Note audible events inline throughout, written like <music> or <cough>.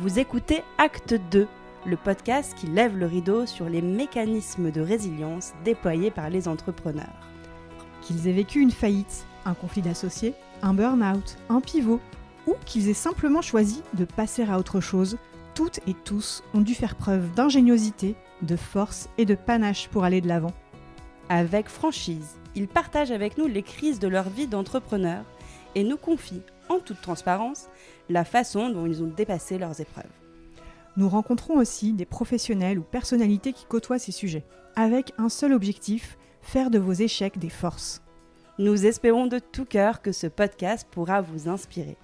Vous écoutez Acte 2, le podcast qui lève le rideau sur les mécanismes de résilience déployés par les entrepreneurs. Qu'ils aient vécu une faillite, un conflit d'associés, un burn-out, un pivot, ou qu'ils aient simplement choisi de passer à autre chose, toutes et tous ont dû faire preuve d'ingéniosité, de force et de panache pour aller de l'avant. Avec franchise, ils partagent avec nous les crises de leur vie d'entrepreneur et nous confient, en toute transparence, la façon dont ils ont dépassé leurs épreuves. Nous rencontrons aussi des professionnels ou personnalités qui côtoient ces sujets, avec un seul objectif, faire de vos échecs des forces. Nous espérons de tout cœur que ce podcast pourra vous inspirer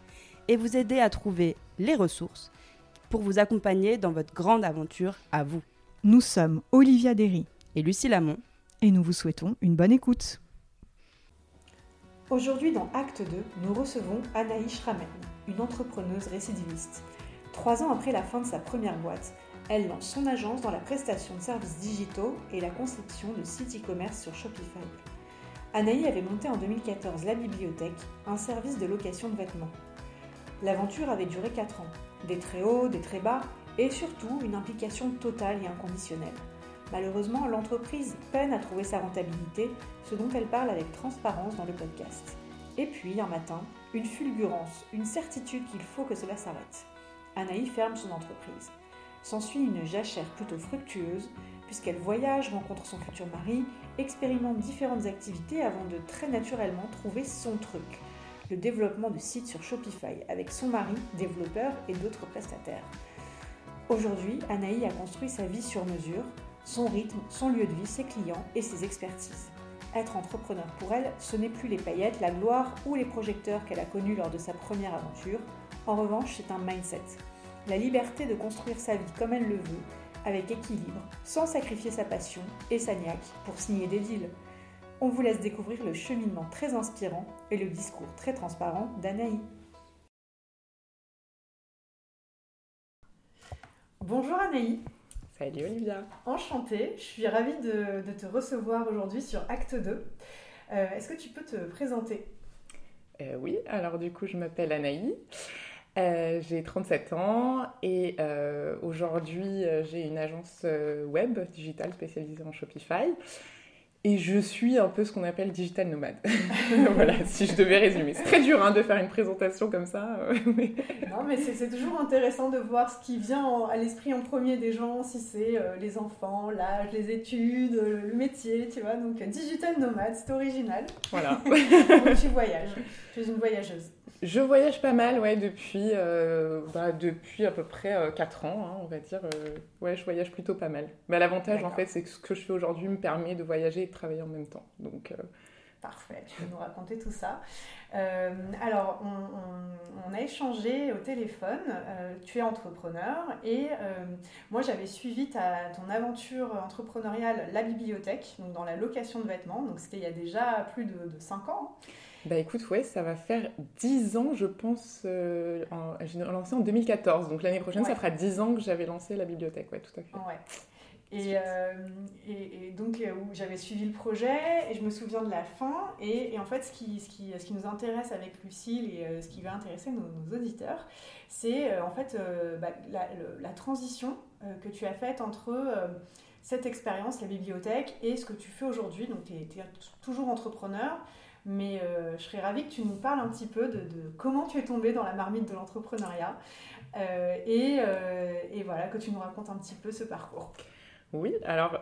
et vous aider à trouver les ressources pour vous accompagner dans votre grande aventure à vous. Nous sommes Olivia Derry Et Lucie Lamont. et nous vous souhaitons une bonne écoute. Aujourd'hui, dans Acte 2, nous recevons Anaïs Schramen, une entrepreneuse récidiviste. Trois ans après la fin de sa première boîte, elle lance son agence dans la prestation de services digitaux et la conception de sites e-commerce sur Shopify. Anaïs avait monté en 2014 la bibliothèque, un service de location de vêtements. L'aventure avait duré 4 ans, des très hauts, des très bas, et surtout une implication totale et inconditionnelle. Malheureusement, l'entreprise peine à trouver sa rentabilité, ce dont elle parle avec transparence dans le podcast. Et puis, un matin, une fulgurance, une certitude qu'il faut que cela s'arrête. Anaïs ferme son entreprise. S'ensuit une jachère plutôt fructueuse, puisqu'elle voyage, rencontre son futur mari, expérimente différentes activités avant de très naturellement trouver son truc, le développement de sites sur Shopify avec son mari, développeur et d'autres prestataires. Aujourd'hui, Anaïs a construit sa vie sur mesure, son rythme, son lieu de vie, ses clients et ses expertises. Être entrepreneur pour elle, ce n'est plus les paillettes, la gloire ou les projecteurs qu'elle a connus lors de sa première aventure. En revanche, c'est un mindset. La liberté de construire sa vie comme elle le veut, avec équilibre, sans sacrifier sa passion et sa niaque pour signer des deals. On vous laisse découvrir le cheminement très inspirant et le discours très transparent d'Anaïs. Bonjour Anaïs, Salut Olivia. enchantée, je suis ravie de, de te recevoir aujourd'hui sur Acte 2. Euh, Est-ce que tu peux te présenter? Euh, oui, alors du coup, je m'appelle Anaïs. Euh, j'ai 37 ans et aujourd'hui, j'ai une agence web digitale spécialisée en Shopify. Et je suis un peu ce qu'on appelle digital nomade. <laughs> voilà, si je devais résumer. C'est très dur hein, de faire une présentation comme ça. euh, <laughs> mais- Non, mais c'est toujours intéressant de voir ce qui vient en- à l'esprit en premier des gens, si c'est euh, les enfants, l'âge, les études, euh, le métier, tu vois. Donc, digital nomade, c'est original. voilà. <laughs> Donc, tu voyages, tu es une voyageuse. Je voyage pas mal, ouais, depuis, euh, bah, depuis à peu près 4 ans, hein, on va dire. euh, ouais, je voyage plutôt pas mal. Mais l'avantage, en fait, c'est que ce que je fais aujourd'hui me permet de voyager et de travailler en même temps. Donc, euh, Parfait, tu peux nous raconter tout ça. Euh, alors, on, on- on a échangé au téléphone. euh, tu es entrepreneur et euh, moi, j'avais suivi ta, ton aventure entrepreneuriale, la bibliothèque, donc dans la location de vêtements. Donc, c'était il y a déjà plus de, 5 ans. Bah écoute, ouais, ça va faire 10 ans, je pense. euh, en- J'ai lancé en 2014, donc l'année prochaine, Ouais. ça fera 10 ans que j'avais lancé la bibliothèque, ouais, tout à fait. Ouais. Et, euh, et, et donc, euh, où j'avais suivi le projet et je me souviens de la fin. Et, et en fait, ce qui, ce, qui, ce qui nous intéresse avec Lucille et euh, ce qui va intéresser nos, nos auditeurs, c'est en fait bah, la, le- la transition que tu as faite entre cette expérience, la bibliothèque, et ce que tu fais aujourd'hui. Donc, tu es, toujours entrepreneur. Mais euh, je serais ravie que tu nous parles un petit peu de, de comment tu es tombé dans la marmite de l'entrepreneuriat. Euh, et, euh, et voilà, que tu nous racontes un petit peu ce parcours. Oui, alors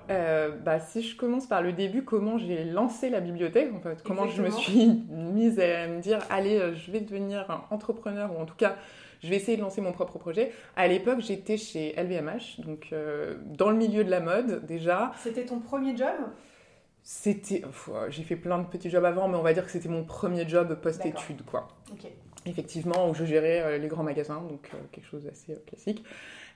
bah, si je commence par le début, comment j'ai lancé la bibliothèque, en fait, comment je me suis <laughs> mise à me dire, allez, je vais devenir un entrepreneur, ou en tout cas, je vais essayer de lancer mon propre projet. À l'époque, j'étais chez LVMH, donc euh, dans le milieu de la mode déjà. C'était ton premier job? C'était, euh, j'ai fait plein de petits jobs avant, mais on va dire que c'était mon premier job post-études, quoi. Effectivement, où je gérais euh, les grands magasins, donc euh, quelque chose d'assez classique.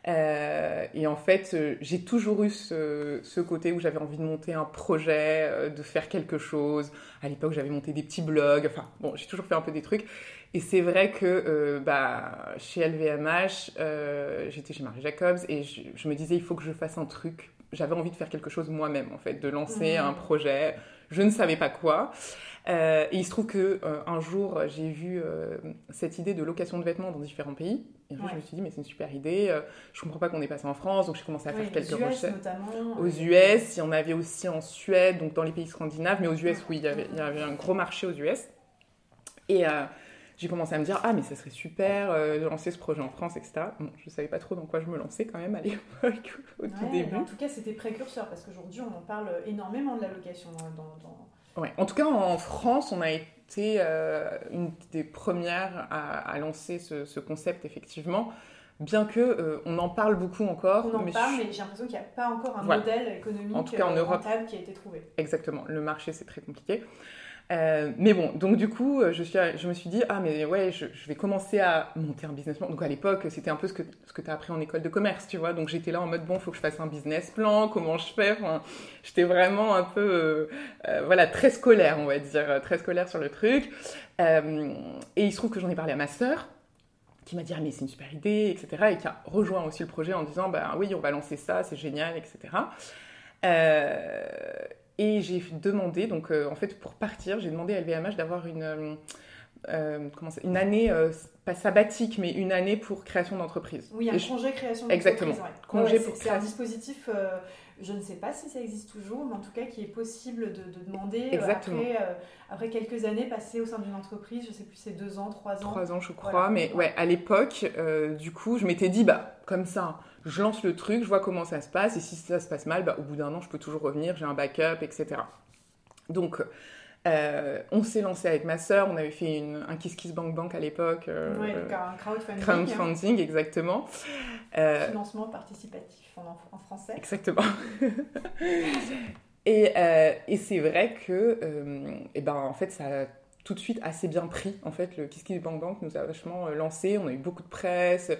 Euh, et en fait, euh, j'ai toujours eu ce, ce côté où j'avais envie de monter un projet, euh, de faire quelque chose. À l'époque, j'avais monté des petits blogs. Enfin, bon, j'ai toujours fait un peu des trucs. Et c'est vrai que bah, chez LVMH, j'étais chez Marie Jacobs et je, je, me disais il faut que je fasse un truc. J'avais envie de faire quelque chose moi-même en fait, de lancer Mhm. un projet. Je ne savais pas quoi. Euh, et il se trouve que euh, un jour j'ai vu euh, cette idée de location de vêtements dans différents pays. Et en fait, Ouais. je me suis dit mais c'est une super idée. Je comprends pas qu'on ait passé en France, donc j'ai commencé à Oui, faire quelques US recherches. notamment. Aux US, il y en avait aussi en Suède, donc dans les pays scandinaves, mais aux US, oui, il y avait, il y avait un gros marché aux US. Et j'ai commencé à me dire, ah, mais ça serait super euh, de lancer ce projet en France, etc. Bon, je savais pas trop dans quoi je me lançais quand même à l'époque, <laughs> au tout début. en tout cas, c'était précurseur parce qu'aujourd'hui, on en parle énormément de la location euh, dans. dans- Ouais. En tout cas, en France, on a été euh, une des premières à, à lancer ce, ce concept, effectivement. Bien que euh, on en parle beaucoup encore. On en mais parle, je- mais j'ai l'impression qu'il n'y a pas encore un Voilà. modèle économique En tout cas, en Europe. rentable qui a été trouvé. Exactement, le marché c'est très compliqué. Euh, mais bon, donc du coup, euh, je, me suis dit, ah mais ouais, je, vais commencer à monter un business plan. Donc à l'époque, c'était un peu ce que, ce que tu as appris en école de commerce, tu vois. Donc j'étais là en mode, bon, faut que je fasse un business plan, comment je fais? J'étais vraiment un peu, euh, voilà, très scolaire, on va dire, très scolaire sur le truc. Et il se trouve que j'en ai parlé à ma sœur qui m'a dit ah, mais c'est une super idée, etc. Et qui a rejoint aussi le projet en disant bah oui, on va lancer ça, c'est génial, etc. Euh, et j'ai demandé, donc euh, en fait pour partir, j'ai demandé à LVMH d'avoir une, euh, euh, comment ça- une année, euh, pas sabbatique, mais une année pour création d'entreprise. Oui, un je- congé création Exactement. d'entreprise, ouais. Congé Ouais, pour c'est- C'est un création. dispositif, je ne sais pas si ça existe toujours, mais en tout cas qui est possible de, de demander Exactement. après, après quelques années passées au sein d'une entreprise, je ne sais plus, c'est deux ans, trois ans. Trois ans, je crois. Voilà. Mais ouais, à l'époque, du coup, je m'étais dit, bah, comme ça, je lance le truc, je vois comment ça se passe, et si ça se passe mal, bah, au bout d'un an, je peux toujours revenir, j'ai un backup, etc. Donc, euh, on s'est lancé avec ma sœur, on avait fait une, un Kiss Kiss Bank Bank à l'époque. euh, Ouais, un crowdfunding, crowdfunding, exactement. Euh, financement participatif en, en français. Exactement. <laughs> et euh, et c'est vrai que, euh, et ben, en fait, ça a tout de suite assez bien pris. En fait, le Kiss Kiss Bank Bank nous a vachement lancé. On a eu beaucoup de presse.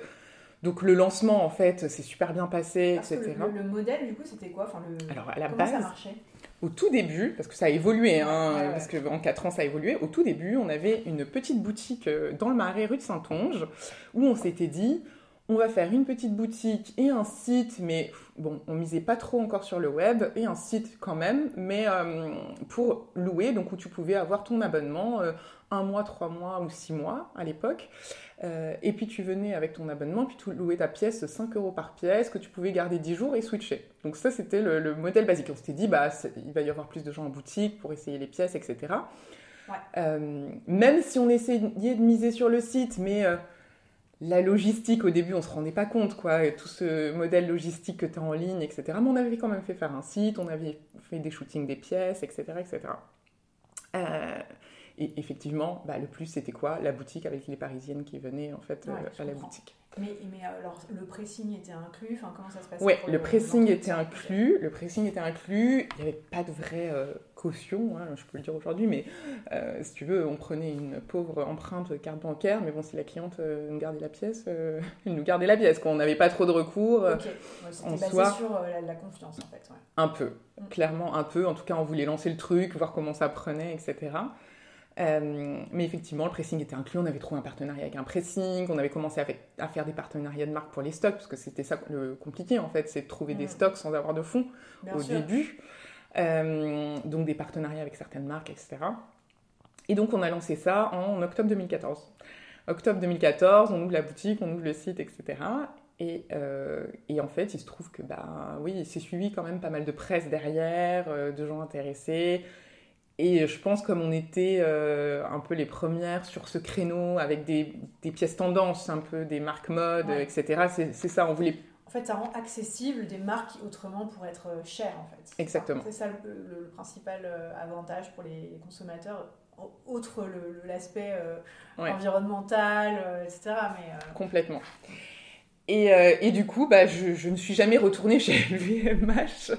Donc, le lancement, en fait, s'est super bien passé, Parce etc. le, le- le modèle, du coup, c'était quoi? Enfin, le... Alors, à la Comment ça base, marchait? au tout début, parce que ça a évolué, hein, Ouais, ouais. parce qu'en 4 ans, ça a évolué, au tout début, on avait une petite boutique euh, dans le Marais, rue de Saint-Onge, où on s'était dit, on va faire une petite boutique et un site, mais bon, on misait pas trop encore sur le web, et un site quand même, mais euh, pour louer, donc où tu pouvais avoir ton abonnement, euh, un mois, trois mois ou six mois à l'époque. Euh, et puis tu venais avec ton abonnement, puis tu louais ta pièce 5 euros par pièce, que tu pouvais garder 10 jours et switcher. Donc ça, c'était le, le modèle basique. On s'était dit, bah, il va y avoir plus de gens en boutique pour essayer les pièces, etc. Ouais. Euh, même si on essayait de miser sur le site, mais euh, la logistique, au début, on se rendait pas compte, quoi. Et Tout ce modèle logistique que tu as en ligne, etc. Mais on avait quand même fait faire un site, on avait fait des shootings des pièces, etc. etc. Euh, et effectivement, bah, le plus, c'était quoi? La boutique avec les Parisiennes qui venaient, en fait, Ouais, euh, à la comprends. boutique. Mais, mais alors, le pressing était inclus? Enfin, Comment ça se passait pour le pressing était inclus, le pressing était inclus, il n'y avait pas de vraie euh, caution, hein, je peux le dire aujourd'hui, mais euh, si tu veux, on prenait une pauvre empreinte carte bancaire, mais bon, si la cliente euh, nous gardait la pièce, <laughs> elle nous gardait la pièce, quoi. on n'avait pas trop de recours, Ok, ouais, c'était basé soi- sur la, la confiance en fait. ouais. un peu, Mm. clairement un peu, en tout cas on voulait lancer le truc, voir comment ça prenait, etc. Euh, mais effectivement, le pressing était inclus. On avait trouvé un partenariat avec un pressing. On avait commencé à, fait- à faire des partenariats de marque pour les stocks, parce que c'était ça le compliqué en fait, c'est de trouver des Mm. stocks sans avoir de fonds Bien au sûr. début. Euh, donc des partenariats avec certaines marques, etc. Et donc on a lancé ça en octobre 2014. Octobre 2014, on ouvre la boutique, on ouvre le site, etc. Et, euh, et en fait, il se trouve que, bah oui, c'est suivi quand même pas mal de presse derrière, euh, de gens intéressés. Et je pense comme on était euh, un peu les premières sur ce créneau avec des, des pièces tendances, un peu des marques mode, Ouais. etc. C'est ça, on voulait En fait, ça rend accessible des marques qui autrement pourraient être euh, chères en fait. Exactement. C'est ça le, le- le principal euh, avantage pour les, consommateurs, au- outre le- le- l'aspect euh, Ouais. environnemental, euh, etc. Mais euh, Complètement. Et, euh, et du coup, bah, je, je ne suis jamais retournée <laughs> chez LVMH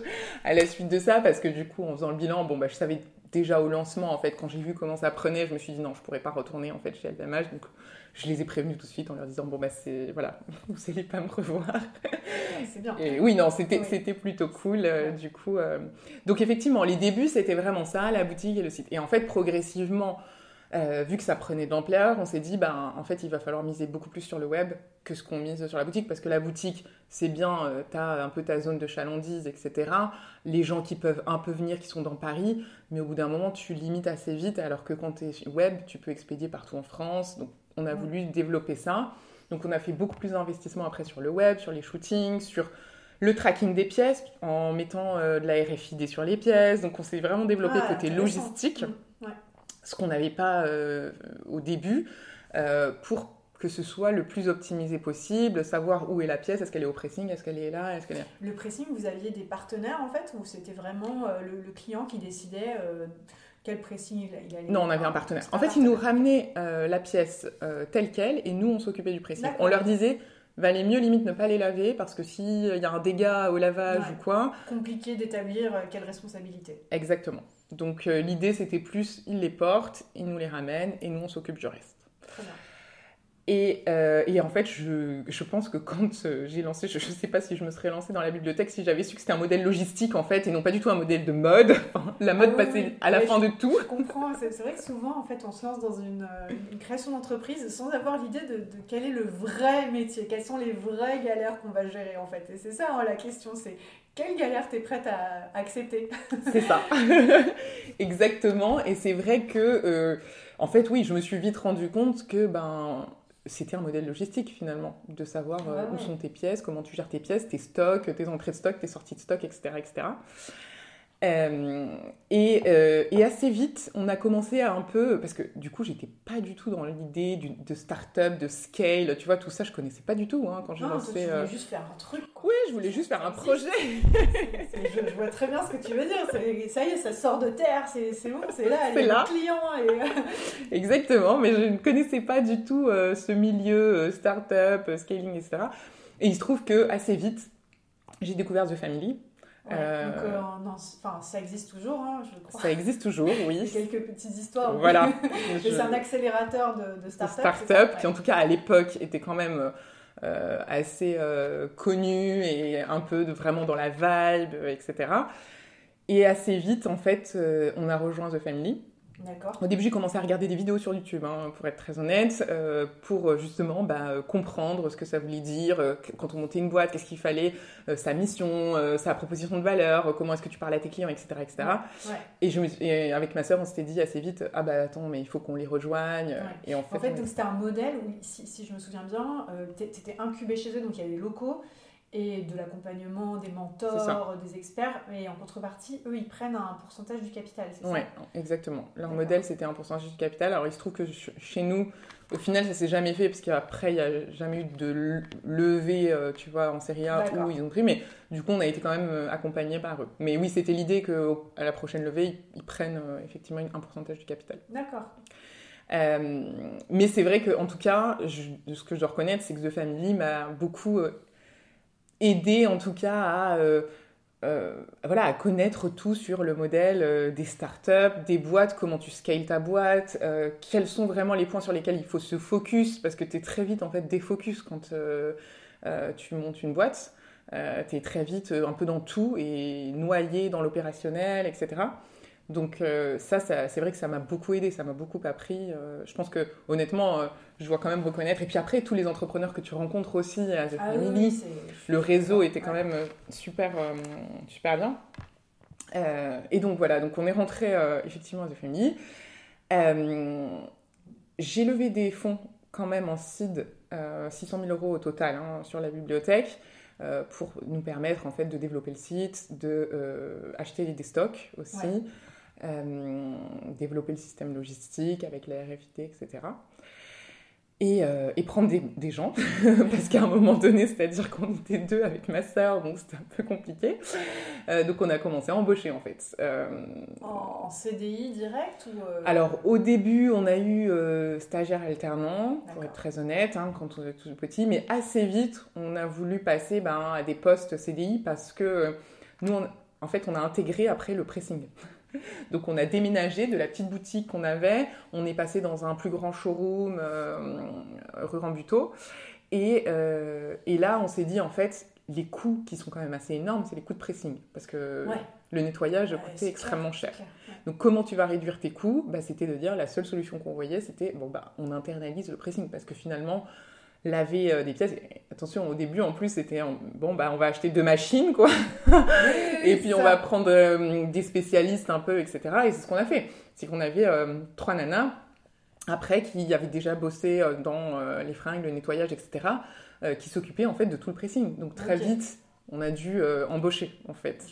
à la suite de ça, parce que du coup, en faisant le bilan, bon, bah, je savais déjà au lancement, en fait, quand j'ai vu comment ça prenait, je me suis dit non, je pourrais pas retourner en fait chez LVMH. Donc, je les ai prévenus tout de suite en leur disant bon, bah, c'est voilà, <laughs> vous allez pas me revoir. c'est bien. Et oui, non, c'était Oui. c'était plutôt cool, euh, du coup. euh. Donc, effectivement, les débuts, c'était vraiment ça, la boutique et le site. Et en fait, progressivement, Euh, vu que ça prenait de l'ampleur, on s'est dit, ben, en fait, il va falloir miser beaucoup plus sur le web que ce qu'on mise sur la boutique, parce que la boutique, c'est bien, euh, tu as un peu ta zone de chalandise, etc. Les gens qui peuvent un peu venir, qui sont dans Paris, mais au bout d'un moment, tu limites assez vite, alors que quand tu es web, tu peux expédier partout en France. Donc, on a voulu développer ça. Donc, on a fait beaucoup plus d'investissements après sur le web, sur les shootings, sur le tracking des pièces, en mettant euh, de la RFID sur les pièces. Donc, on s'est vraiment développé Ah, côté logistique Mm. Ce qu'on n'avait pas euh, au début, euh, pour que ce soit le plus optimisé possible, savoir où est la pièce, est-ce qu'elle est au pressing, est-ce qu'elle est là, est-ce qu'elle est... Le pressing, vous aviez des partenaires en fait, ou c'était vraiment euh, le, le client qui décidait quel pressing il, allait Non, on avait un partenaire. En fait, ils nous ramenaient la pièce telle qu'elle et nous, on s'occupait du pressing. On leur disait, valait mieux limite ne pas les laver parce que s'il y a un dégât au lavage Ouais. ou quoi, Compliqué d'établir quelle responsabilité. exactement. Donc euh, l'idée, c'était plus, ils les portent, ils nous les ramènent et nous, on s'occupe du reste. Très bien. Et, euh, et en fait, je, je pense que quand euh, j'ai lancé, je ne sais pas si je me serais lancée dans la bibliothèque si j'avais su que c'était un modèle logistique en fait, et non pas du tout un modèle de mode. <laughs> Enfin, la mode Ah oui, passait oui. à la Ouais, fin de tout. Je comprends, c'est vrai que souvent en fait on se lance dans une, euh, une création d'entreprise sans avoir l'idée de, de quel est le vrai métier, quelles sont les vraies galères qu'on va gérer en fait. Et c'est ça hein, la question, c'est quelle galère tu es prête à accepter? <laughs> C'est ça. <laughs> Exactement. Et c'est vrai que, euh, en fait, oui, je me suis vite rendu compte que ben, c'était un modèle logistique finalement, de savoir euh, Ouais, où ouais. sont tes pièces, comment tu gères tes pièces, tes stocks, tes entrées de stock, tes sorties de stock, etc. etc. Euh, et, euh, et assez vite, on a commencé à un peu, parce que du coup, j'étais pas du tout dans l'idée de start-up, de scale, tu vois, tout ça, je connaissais pas du tout hein, quand j'ai lancé. tu voulais euh, juste faire un truc. quoi. Oui, je voulais juste faire un projet. Je, je vois très bien ce que tu veux dire. Ça y est, ça sort de terre, c'est bon, c'est là, C'est les là. clients. Et... <laughs> Exactement, mais je ne connaissais pas du tout euh, ce milieu euh, start-up, euh, scaling, etc. Et il se trouve que assez vite, j'ai découvert The Family. Ouais, Euh, Donc, euh, non, c'est- enfin, ça existe toujours, hein, je crois. Ça existe toujours, <laughs> Il y oui. a quelques petites histoires. Voilà. <laughs> Je- c'est un accélérateur de, de start-up. start-up, qui en tout cas à l'époque était quand même euh, assez euh, connu et un peu de, vraiment dans la vibe, etc. Et assez vite, en fait, on a rejoint The Family. Au début, j'ai commencé à regarder des vidéos sur YouTube, hein, pour être très honnête, euh, pour euh, justement bah, comprendre ce que ça voulait dire, euh, qu- quand on montait une boîte, qu'est-ce qu'il fallait, euh, sa mission, sa proposition de valeur, comment est-ce que tu parles à tes clients, etc. etc. Ouais. Et, je me suis- et avec ma sœur, on s'était dit assez vite, ah bah attends, mais il faut qu'on les rejoigne. Ouais. Et en fait, En fait, on- donc c'était un modèle où, si, si je me souviens bien, tu étais incubé chez eux, donc il y avait des locaux et de l'accompagnement, des mentors, des experts, et en contrepartie, eux, ils prennent un pourcentage du capital, c'est Ouais, ça exactement. Leur modèle, c'était un pourcentage du capital. Alors, il se trouve que ch- chez nous, au final, ça s'est jamais fait, parce qu'après, il n'y a jamais eu de le- levée, euh, tu vois, en série A où ils ont pris. Mais du coup, on a été quand même euh, accompagnés par eux. Mais oui, c'était l'idée qu'à la prochaine levée, ils, prennent euh, effectivement un pourcentage du capital. D'accord. Euh, mais c'est vrai qu'en tout cas, je- ce que je dois reconnaître, c'est que The Family m'a beaucoup aidé, en tout cas, à, euh, euh, voilà, à connaître tout sur le modèle euh, des startups, des boîtes, comment tu scales ta boîte, quels sont vraiment les points sur lesquels il faut se focus, parce que tu es très vite en fait défocus quand tu montes une boîte. tu es très vite un peu dans tout et noyé dans l'opérationnel, etc. Donc euh, ça, ça c'est vrai que ça m'a beaucoup aidé, ça m'a beaucoup appris. Euh, je pense que honnêtement, euh, je dois quand même reconnaître. Et puis après, tous les entrepreneurs que tu rencontres aussi à The Ah Family, oui, le réseau était quand Ouais. même super, super bien. Et donc voilà, donc on est rentré effectivement à The Family. J'ai levé des fonds quand même en seed, euh, 600 000 euros au total hein, sur la bibliothèque. pour nous permettre en fait de développer le site, de acheter des stocks aussi, Ouais. Euh, développer le système logistique avec la RFID, etc. Et, euh, et prendre des, des gens, <laughs> parce qu'à un moment donné, c'est-à-dire qu'on était deux avec ma sœur, donc c'était un peu compliqué. Euh, donc on a commencé à embaucher en fait. En, en CDI direct ou alors au début, on a eu stagiaire alternant, pour être très honnête, hein, quand on est tout petit, mais assez vite, on a voulu passer ben, à des postes CDI parce que nous, on- en fait, on a intégré après le pressing. <laughs> Donc on a déménagé de la petite boutique qu'on avait, on est passé dans un plus grand showroom euh, rue Rambuteau. Et, euh, et là, on s'est dit, en fait, les coûts qui sont quand même assez énormes, c'est les coûts de pressing. Parce que Ouais. le nettoyage Ouais, coûtait extrêmement clair, cher. clair. Donc comment tu vas réduire tes coûts? Bah, C'était de dire la seule solution qu'on voyait, c'était bon bah on internalise le pressing parce que finalement laver euh, des pièces. Attention, au début en plus c'était bon bah on va acheter deux machines quoi, et puis on va prendre euh, des spécialistes un peu etc. Et c'est ce qu'on a fait, c'est qu'on avait euh, trois nanas après qui avaient déjà bossé dans les fringues, le nettoyage etc. qui s'occupaient en fait de tout le pressing. Donc très vite on a dû embaucher en fait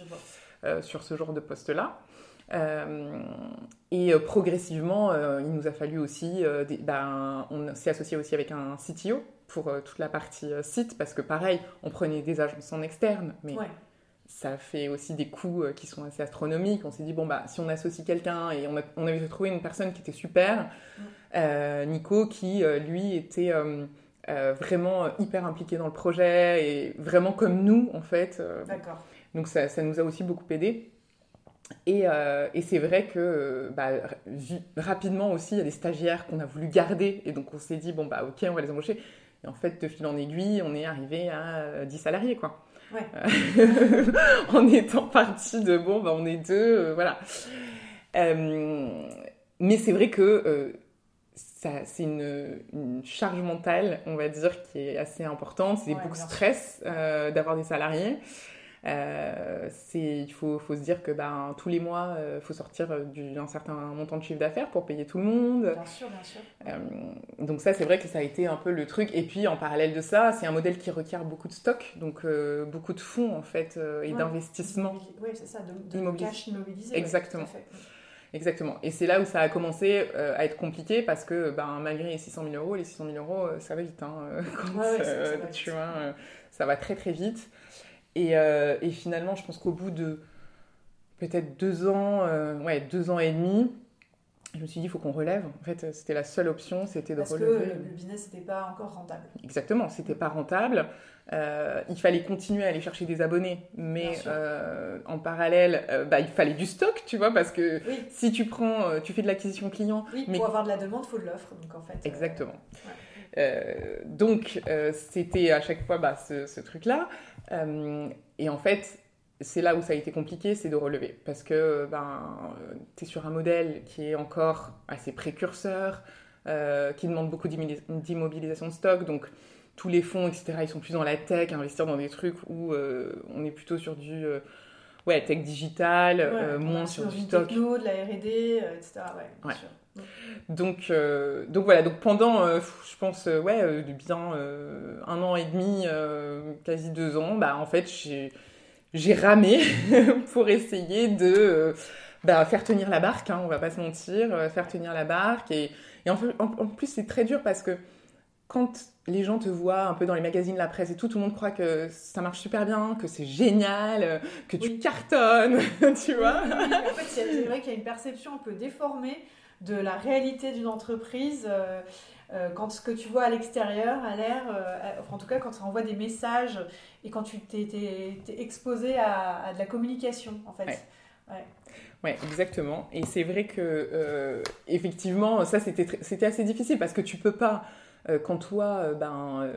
sur ce genre de poste là. Euh, et euh, progressivement, euh, il nous a fallu aussi, ben, on s'est associé aussi avec un CTO pour toute la partie site, parce que pareil, on prenait des agences en externe, mais ça fait aussi des coûts qui sont assez astronomiques. On s'est dit, bon, bah, si on associe quelqu'un, et on, on, avait trouvé une personne qui était super, Nico, qui, lui, était... vraiment hyper impliqué dans le projet et vraiment comme nous en fait. D'accord. Donc ça, ça, nous a aussi beaucoup aidé. Euh, et, c'est vrai que bah, rapidement aussi, il y a des stagiaires qu'on a voulu garder. Et donc on s'est dit, bon, bah ok, on va les embaucher. Et en fait, de fil en aiguille, on est arrivé à 10 salariés, quoi. Ouais. Euh, <laughs> en étant parti de, bon, bah on est deux, euh, voilà. mais c'est vrai que c'est une, une, charge mentale, on va dire, qui est assez importante. C'est beaucoup de stress d'avoir des salariés. Euh, il faut, faut, se dire que ben, tous les mois, il euh, faut sortir euh, d'un certain montant de chiffre d'affaires pour payer tout le monde. Bien sûr, bien sûr. donc ça, c'est vrai que ça a été un peu le truc. Et puis, en parallèle de ça, c'est un modèle qui requiert beaucoup de stock, donc beaucoup de fonds, en fait, et d'investissement. Oui, c'est ça, de, de cash immobilisé. Exactement. Exactement. Et c'est là où ça a commencé à être compliqué parce que ben, malgré les 600 000 euros, les 600 000 euros, ça va vite. Hein, <laughs> quand tu vois, ça va très très vite. Euh, et, finalement, je pense qu'au bout de peut-être deux ans, euh, ouais, deux ans et demi, je me suis dit, il faut qu'on relève. En fait, c'était la seule option, c'était de relever. Parce que le business n'était pas encore rentable. Exactement, c'était pas rentable. Euh, il fallait continuer à aller chercher des abonnés, mais en parallèle, bah, il fallait du stock, tu vois, parce que si tu prends, tu fais de l'acquisition client. Oui, mais... pour avoir de la demande, il faut de l'offre, donc en fait. Exactement. Donc, c'était à chaque fois bah, ce truc-là. Euh, et en fait, c'est là où ça a été compliqué, c'est de relever. Parce que ben, tu es sur un modèle qui est encore assez précurseur, euh, qui demande beaucoup d'immobilisation de stock. Donc, tous les fonds, etc., ils sont plus dans la tech, investir dans des trucs où euh, on est plutôt sur du ouais, tech digital, moins sur, du stock. de la R&D, etc. Ouais, Sûr. Donc, euh, donc voilà, donc pendant, euh, je pense, euh, ouais, bien un an et demi, quasi deux ans, bah, en fait, j'ai ramé <laughs> pour essayer de bah, faire tenir la barque, hein, on va pas se mentir, faire tenir la barque. Et, et en, en, plus, c'est très dur parce que quand les gens te voient un peu dans les magazines, la presse et tout, tout le monde croit que ça marche super bien, que c'est génial, que tu cartonnes, <laughs> tu vois. en fait, c'est vrai qu'il y a une perception un peu déformée de la réalité d'une entreprise. Euh, euh, quand ce que tu vois à l'extérieur a l'air, euh, en tout cas quand ça envoie des messages et quand tu t'es, exposé à, de la communication en fait. Ouais. exactement. Et c'est vrai que effectivement, ça c'était, c'était assez difficile parce que tu peux pas, quand toi, ben,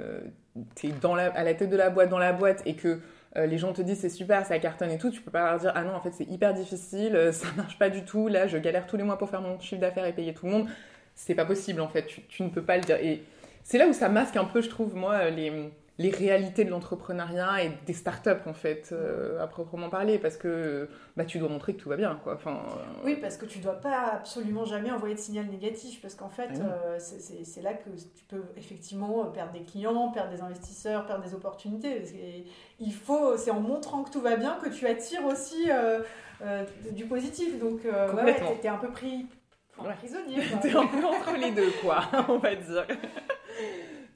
tu es dans la, à la tête de la boîte, dans la boîte et que euh, les gens te disent c'est super, ça cartonne et tout, tu peux pas leur dire ah non, en fait c'est hyper difficile, euh, ça marche pas du tout, là je galère tous les mois pour faire mon chiffre d'affaires et payer tout le monde. C'est pas possible en fait, tu, ne peux pas le dire. Et c'est là où ça masque un peu, je trouve, moi, les, les réalités de l'entrepreneuriat et des startups en fait euh, à proprement parler parce que bah, tu dois montrer que tout va bien quoi. Enfin euh, oui parce que tu dois pas absolument jamais envoyer de signal négatif parce qu'en fait ah euh, c'est là que tu peux effectivement perdre des clients perdre des investisseurs perdre des opportunités. Il faut c'est en montrant que tout va bien que tu attires aussi du positif. Donc ouais, tu es un peu pris prisonnier <laughs> t'es un peu entre les deux quoi <laughs> on va dire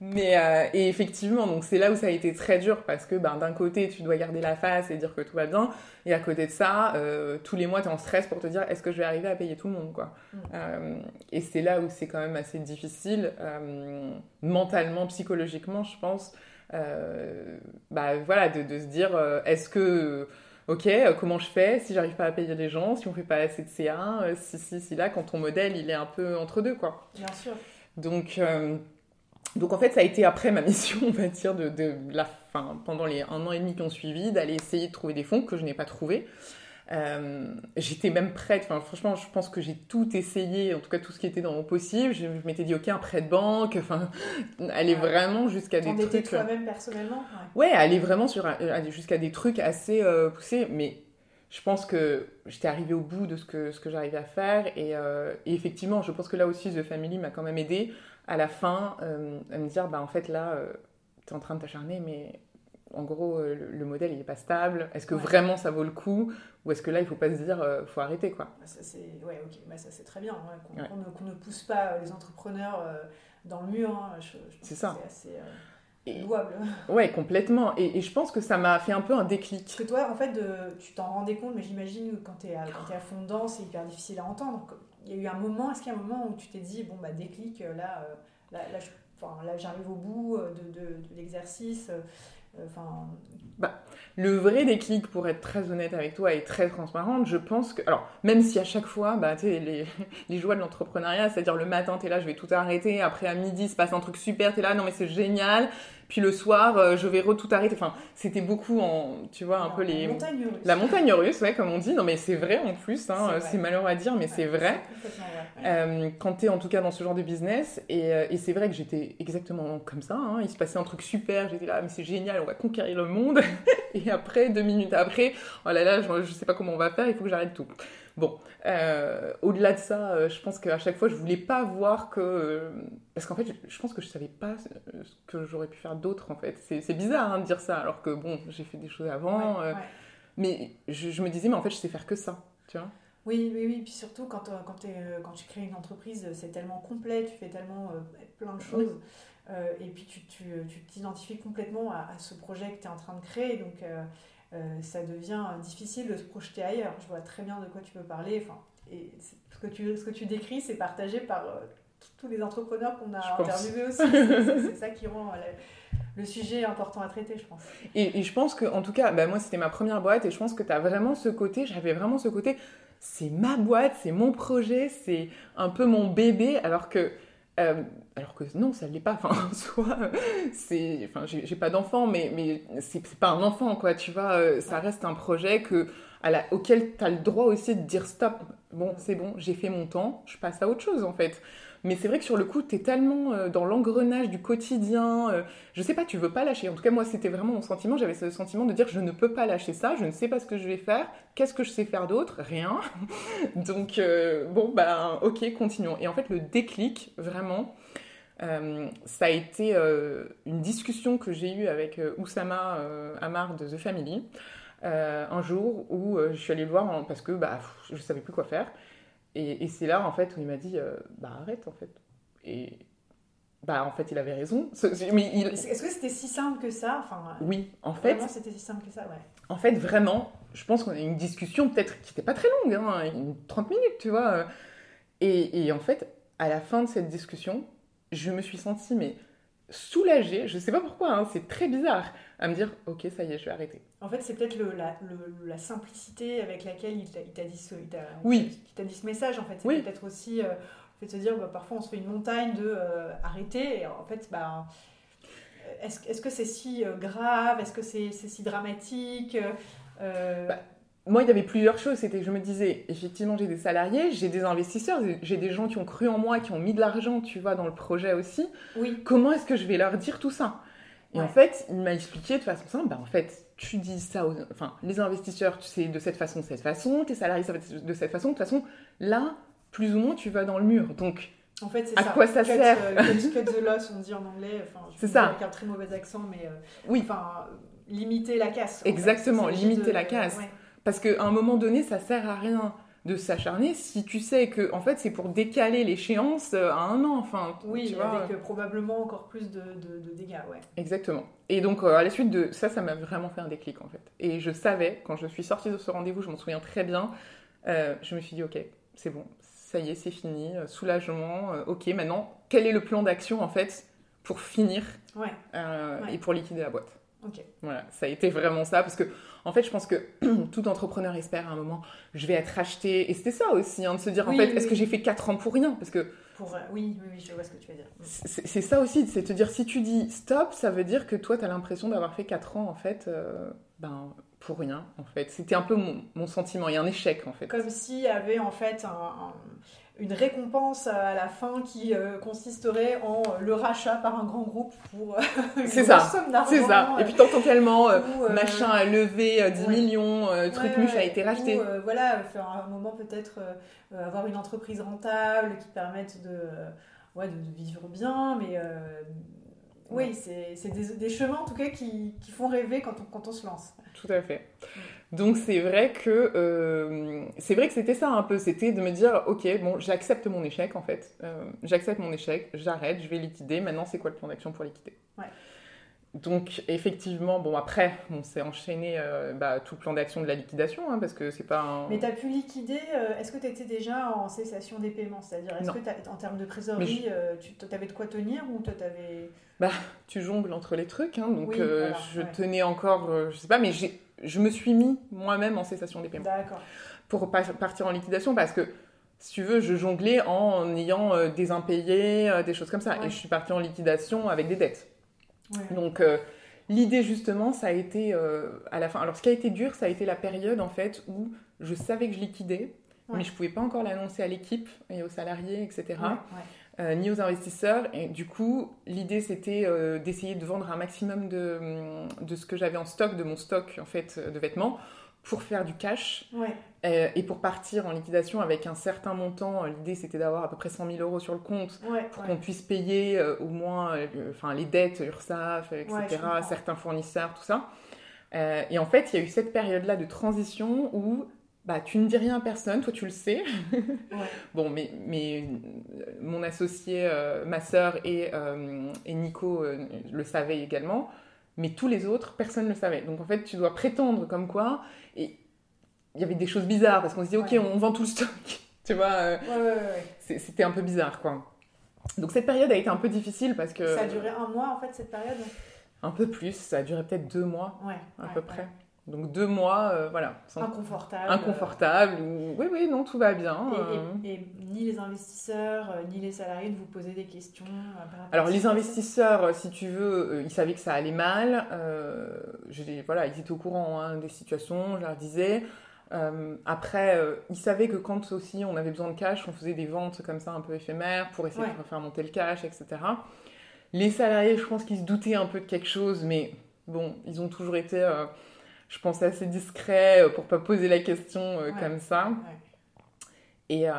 mais euh, et effectivement, donc c'est là où ça a été très dur parce que ben, d'un côté, tu dois garder la face et dire que tout va bien, et à côté de ça, euh, tous les mois, tu es en stress pour te dire est-ce que je vais arriver à payer tout le monde quoi. Mm. Euh, et c'est là où c'est quand même assez difficile, mentalement, psychologiquement, je pense, bah, voilà, de, de se dire est-ce que ok, comment je fais si j'arrive pas à payer les gens, si on fait pas assez de CA, si, si, si, là, quand ton modèle, il est un peu entre deux, quoi. Bien sûr. Donc, donc en fait, ça a été après ma mission, on va dire, de, la fin, pendant les un an et demi qui ont suivi, d'aller essayer de trouver des fonds que je n'ai pas trouvés. Euh, j'étais même prête, enfin franchement je pense que j'ai tout essayé, en tout cas tout ce qui était dans mon possible. Je, je m'étais dit ok un prêt de banque, enfin aller vraiment jusqu'à des trucs. toi-même personnellement. Ouais, aller vraiment sur jusqu'à des trucs assez poussés, mais je pense que j'étais arrivée au bout de ce que, ce que j'arrivais à faire. Et, et, effectivement, je pense que là aussi, The Family m'a quand même aidé à la fin à me dire, bah, en fait, là, tu es en train de t'acharner, mais en gros, euh, le, modèle, il n'est pas stable. Est-ce que vraiment ça vaut le coup? Ou est-ce que là, il ne faut pas se dire, euh, faut arrêter quoi? Bah, Ça, c'est bah, c'est très bien. Qu'on ne, pousse pas les entrepreneurs euh, dans le mur. Hein. c'est ça. C'est assez louable. <laughs> Ouais, complètement. Et, je pense que ça m'a fait un peu un déclic. Parce que toi, en fait, de, tu t'en rendais compte, mais j'imagine quand tu es, es à fond dedans, c'est hyper difficile à entendre. Il y a eu un moment, est-ce qu'il y a un moment où tu t'es dit, bon, bah déclic, là, là, là, là j'arrive au bout de, de, l'exercice Enfin... Bah, le vrai déclic, pour être très honnête avec toi et très transparente, je pense que. Alors, même si à chaque fois, bah, les, <laughs> les joies de l'entrepreneuriat, c'est-à-dire le matin, tu es là, je vais tout arrêter, après à midi, se passe un truc super, tu es là, non mais c'est génial, puis le soir, euh, je vais tout arrêter. Enfin, c'était beaucoup en, tu vois, un peu les. La montagne russe. La montagne russe, ouais, comme on dit. Non, mais c'est vrai en plus. Hein, c'est malheureux à dire, mais c'est vrai. Euh, quand tu es en tout cas dans ce genre de business. Et, euh, et c'est vrai que j'étais exactement comme ça. Hein. Il se passait un truc super. J'étais là, mais c'est génial, on va conquérir le monde. <laughs> et après, deux minutes après, oh là là, je, je sais pas comment on va faire, il faut que j'arrête tout. Bon, euh, au-delà de ça, euh, je pense qu'à chaque fois, je voulais pas voir que. Euh, parce qu'en fait, je, pense que je savais pas ce que j'aurais pu faire d'autre, en fait. C'est bizarre hein, de dire ça, alors que bon, j'ai fait des choses avant. Mais je, me disais, mais en fait, je sais faire que ça, tu vois. Oui, oui, oui. Puis surtout, quand, quand, quand tu crées une entreprise, c'est tellement complet, tu fais tellement plein de choses. et puis, tu t'identifies tu, complètement à, à, ce projet que tu es en train de créer. Donc euh, ça devient difficile de se projeter ailleurs. Je vois très bien de quoi tu peux parler. Enfin, et ce que tu, ce que tu décris, c'est partagé par euh, tous les entrepreneurs qu'on a interviewés aussi. c'est ça qui rend le, sujet important à traiter, je pense. Et, je pense que, en tout cas, bah, moi, c'était ma première boîte et je pense que tu as vraiment ce côté, j'avais vraiment ce côté, c'est ma boîte, c'est mon projet, c'est un peu mon bébé, alors que euh, alors que non, ça ne l'est pas. Enfin, <laughs> soit, c'est, enfin, j'ai pas d'enfant, mais, mais c'est pas un enfant, quoi. Tu vois, euh, ça reste un projet que, à la, auquel tu as le droit aussi de dire stop. Bon, c'est bon, j'ai fait mon temps, je passe à autre chose, en fait. Mais c'est vrai que sur le coup, tu es tellement euh, dans l'engrenage du quotidien. Euh, je sais pas, tu veux pas lâcher. En tout cas, moi, c'était vraiment mon sentiment. J'avais ce sentiment de dire je ne peux pas lâcher ça, je ne sais pas ce que je vais faire. Qu'est-ce que je sais faire d'autre? Rien. <laughs> Donc, euh, bon, ben, ok, continuons. Et en fait, le déclic, vraiment, ça a été une discussion que j'ai eue avec Oussama Amar de The Family. un jour où je suis allée le voir parce que bah, je ne savais plus quoi faire. Et, c'est là, en fait, où il m'a dit, euh, bah arrête, en fait. Et bah, en fait, il avait raison. Est-ce que c'était si simple que ça enfin, Oui, en fait. Vraiment, c'était si simple que ça, ouais. En fait, vraiment, je pense qu'on a eu une discussion, peut-être qui n'était pas très longue, hein, 30 minutes, tu vois. Et, et, en fait, à la fin de cette discussion, je me suis sentie, mais soulagée, je sais pas pourquoi, hein, c'est très bizarre, à me dire, ok, ça y est, je vais arrêter. En fait, c'est peut-être la, la, simplicité avec laquelle il t'a dit, ce, oui. dit ce message, en fait. C'est peut-être aussi euh, fait de se dire, bah, parfois on se fait une montagne de euh, arrêter, et en fait, bah, est-ce est -ce que c'est si euh, grave? Est-ce que c'est si dramatique? Bah, moi, il y avait plusieurs choses. C'était que je me disais, effectivement, j'ai des salariés, j'ai des investisseurs, j'ai des gens qui ont cru en moi, qui ont mis de l'argent, tu vois, dans le projet aussi. Oui. Comment est-ce que je vais leur dire tout ça? Et en fait, il m'a expliqué de façon simple, bah, en fait, tu dis ça aux... Enfin, les investisseurs, tu sais, de cette façon, de cette façon, tes salariés, ça va être de cette façon. De toute façon, là, plus ou moins, tu vas dans le mur. Donc, en fait, c'est à quoi ça sert euh, cut, the loss, on dit en anglais. Enfin, c'est ça. Avec un très mauvais accent, mais... Euh, oui. Enfin, limiter la casse. Exactement, limiter la casse. Parce qu'à un moment donné, ça sert à rien de s'acharner si tu sais que en fait c'est pour décaler l'échéance euh, à un an enfin oui tu vois. avec euh, probablement encore plus de, de, dégâts ouais. Exactement. Et donc euh, à la suite de ça ça m'a vraiment fait un déclic en fait. Et je savais quand je suis sortie de ce rendez-vous je m'en souviens très bien je me suis dit ok c'est bon ça y est c'est fini soulagement ok maintenant quel est le plan d'action en fait pour finir ouais. et pour liquider la boîte? Ok. Voilà, ça a été vraiment ça parce que en fait, je pense que <clears throat> tout entrepreneur espère à un moment, je vais être racheté. Et c'était ça aussi, hein, de se dire Oui, en fait, oui, est-ce que j'ai fait 4 ans pour rien? Parce que Pour, euh, oui, oui, oui, je vois ce que tu veux dire. c'est c'est ça aussi, c'est te dire si tu dis stop, ça veut dire que toi, tu as l'impression d'avoir fait 4 ans en fait, euh, ben pour rien en fait. C'était un peu mon, mon sentiment, il y a un échec en fait. Comme s'il y avait en fait un- un- une récompense à la fin qui euh, consisterait en euh, le rachat par un grand groupe pour euh, une ça, somme d'argent. C'est ça. Et puis t'entends tellement machin a levé euh, 10 ouais. millions, truc Ouais, a été racheté. Voilà, faire un moment peut-être avoir une entreprise rentable qui permette de, ouais, de, de vivre bien, mais oui, c'est c'est des, des chemins en tout cas qui, qui font rêver quand on, quand on se lance. Tout à fait. Donc c'est vrai que euh, c'est vrai que c'était ça un peu, c'était de me dire ok bon j'accepte mon échec en fait, Euh, j'accepte mon échec, j'arrête, je vais liquider. Maintenant c'est quoi le plan d'action pour liquider? Ouais. Donc effectivement bon après on s'est enchaîné euh, bah, tout le plan d'action de la liquidation hein, parce que c'est pas un... Mais tu as pu liquider, est-ce que tu étais déjà en cessation des paiements? C'est-à-dire, est-ce que t'as- en termes de trésorerie, tu avais de quoi tenir ou toi t'avais. tu jongles entre les trucs hein, donc Oui, voilà, je ouais. tenais encore je sais pas mais j'ai je me suis mis moi-même en cessation des paiements. Pour pas partir en liquidation parce que si tu veux, je jonglais en ayant euh, des impayés, euh, des choses comme ça. Ouais. Et je suis partie en liquidation avec des dettes. Ouais. Donc euh, l'idée justement, ça a été à la fin. Alors ce qui a été dur, ça a été la période en fait où je savais que je liquidais, Ouais. mais je pouvais pas encore l'annoncer à l'équipe et aux salariés, etc. Euh, ni aux investisseurs. Et du coup, l'idée c'était euh, d'essayer de vendre un maximum de, de ce que j'avais en stock, de mon stock en fait de vêtements, pour faire du cash Ouais. euh, et pour partir en liquidation avec un certain montant, euh, l'idée c'était d'avoir à peu près 100 000 euros sur le compte Ouais, pour ouais. qu'on puisse payer euh, au moins euh, enfin, les dettes, URSAF, euh, etc., certains fournisseurs, tout ça. Euh, et en fait, il y a eu cette période-là de transition où bah, tu ne dis rien à personne, toi tu le sais. Ouais. <laughs> Bon, mais, mais euh, mon associé, euh, ma sœur et, euh, et Nico euh, le savaient également, mais tous les autres, personne ne le savait. Donc en fait, tu dois prétendre comme quoi. Et il y avait des choses bizarres parce qu'on se dit, ok, Ouais. on vend tout le stock. <laughs> tu vois, Ouais, c'était un peu bizarre, quoi. Donc cette période a été un peu difficile parce que. Ça a duré un mois en fait cette période? Un peu plus, ça a duré peut-être deux mois Ouais. à peu près. Donc deux mois, euh, voilà. sans- Inconfortable. Inconfortable. ou- Oui, oui, non, tout va bien. Et, euh. et- et ni les investisseurs, euh, ni les salariés ne vous posaient des questions Alors les investisseurs, si tu veux, ils savaient que ça allait mal. Euh, je les- voilà, ils étaient au courant hein, des situations, je leur disais. Euh, après, ils savaient que quand aussi on avait besoin de cash, on faisait des ventes comme ça un peu éphémères pour essayer Ouais. de faire monter le cash, etc. Les salariés, je pense qu'ils se doutaient un peu de quelque chose, mais bon, ils ont toujours été, je pense, assez discrets euh, pour pas poser la question euh, Ouais. comme ça. Ouais. Et, euh,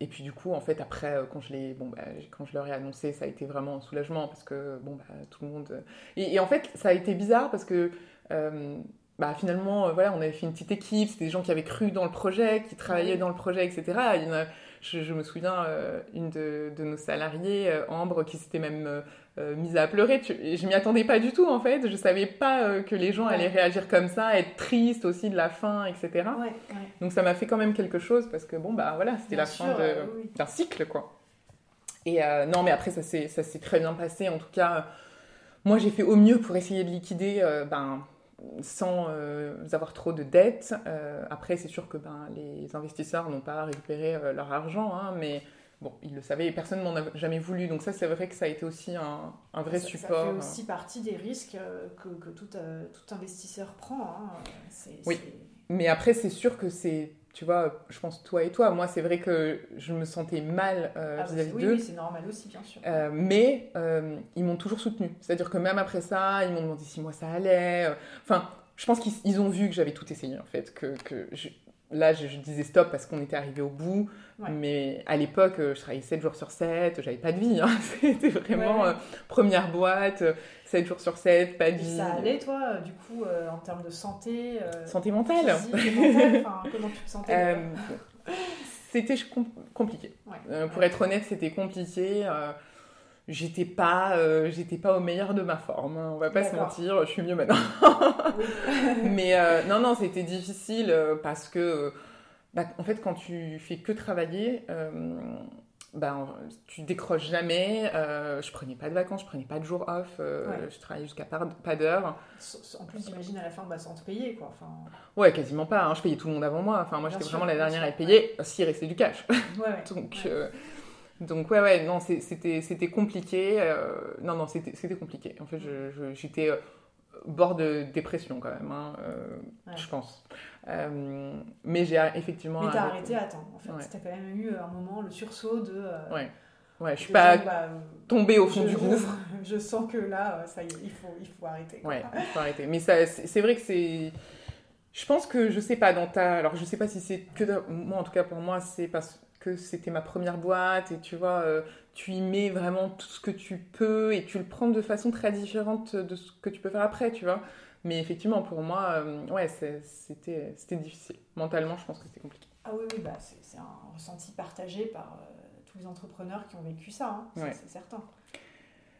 et puis du coup, en fait, après, quand je, bon, bah, quand je leur ai annoncé, ça a été vraiment un soulagement parce que bon, bah, tout le monde... Et, et en fait, ça a été bizarre parce que euh, bah, finalement, voilà, on avait fait une petite équipe, c'était des gens qui avaient cru dans le projet, qui travaillaient dans le projet, etc. Il y en a- je, je me souviens, euh, une de, de nos salariés, euh, Ambre, qui s'était même euh, mise à pleurer. Tu- je m'y attendais pas du tout, en fait. Je savais pas euh, que les gens Ouais. allaient réagir comme ça, être tristes aussi de la fin, etc. Ouais, ouais. Donc ça m'a fait quand même quelque chose parce que bon bah voilà c'était la sûr, fin oui. d'un cycle quoi. Et non mais après ça s'est très bien passé en tout cas. moi j'ai fait au mieux pour essayer de liquider ben sans euh, avoir trop de dettes. Euh, après c'est sûr que ben les investisseurs n'ont pas récupéré euh, leur argent hein, mais bon ils le savaient et personne m'en a jamais voulu donc ça c'est vrai que ça a été aussi un, un vrai Ça- support. Ça fait euh. aussi partie des risques que, que tout, euh, tout investisseur prend. hein. Oui. Mais après, c'est sûr que c'est, tu vois, je pense toi et toi, moi, c'est vrai que je me sentais mal euh, Ah, bah, vis-à-vis oui, d'eux. oui, c'est normal aussi, bien sûr. Euh, mais euh, ils m'ont toujours soutenu. C'est-à-dire que même après ça, ils m'ont demandé si moi ça allait. Euh, Enfin, je pense qu'ils ils ont vu que j'avais tout essayé en fait. Que, que je- là, je, je disais stop parce qu'on était arrivé au bout. Ouais. Mais à l'époque, euh, je travaillais 7 jours sur 7, j'avais pas de vie. hein. <laughs> C'était vraiment Ouais. euh, première boîte, euh, 7 jours sur 7, pas de Et vie. ça allait, toi, euh, du coup, euh, en termes de santé euh, Santé mentale. physique et mentale, enfin, <laughs> comment tu te sentais Euh, euh, c'était com- compliqué. Ouais. Euh, pour être honnête, c'était compliqué. Euh, j'étais pas, euh, j'étais pas au meilleur de ma forme. hein, on va pas se mentir. Je suis mieux maintenant. <laughs> Mais euh, non, non, c'était difficile euh, parce que, euh, bah, en fait, quand tu fais que travailler, euh, ben, tu décroches jamais. Euh, je prenais pas de vacances, je prenais pas de jours off. euh, Ouais. Je travaillais jusqu'à pas, pas d'heures. En plus, j'imagine à la fin, bah, sans te payer, quoi. Enfin, Ouais, quasiment pas. hein. Je payais tout le monde avant moi. Enfin, moi, j'étais vraiment la dernière à être payée. S'il restait du cash. <laughs> ouais, donc, Ouais. euh, donc ouais, ouais, non, c'était compliqué. euh, non, non, c'était compliqué. En fait, j'étais bord de dépression quand même, hein, euh, Ouais. je pense. Euh, mais j'ai effectivement. Mais t'as arrêté à temps, en fait. Ouais. T'as quand même eu un moment, le sursaut de. euh, Ouais. Ouais, je suis pas bah, tombée au fond je, du gouffre. Je, <laughs> je sens que là, euh, ça y est, il faut, il faut arrêter. quoi. Ouais, il faut arrêter. Mais c'est vrai que c'est. Je pense que je sais pas dans ta. Alors je sais pas si c'est que moi en tout cas pour moi c'est parce que c'était ma première boîte et tu vois euh, tu y mets vraiment tout ce que tu peux et tu le prends de façon très différente de ce que tu peux faire après tu vois. Mais effectivement pour moi euh, ouais c'était difficile mentalement je pense que c'était compliqué. Ah oui, oui, bah, c'est un ressenti partagé par euh, tous les entrepreneurs qui ont vécu ça, hein, Ouais. c'est certain.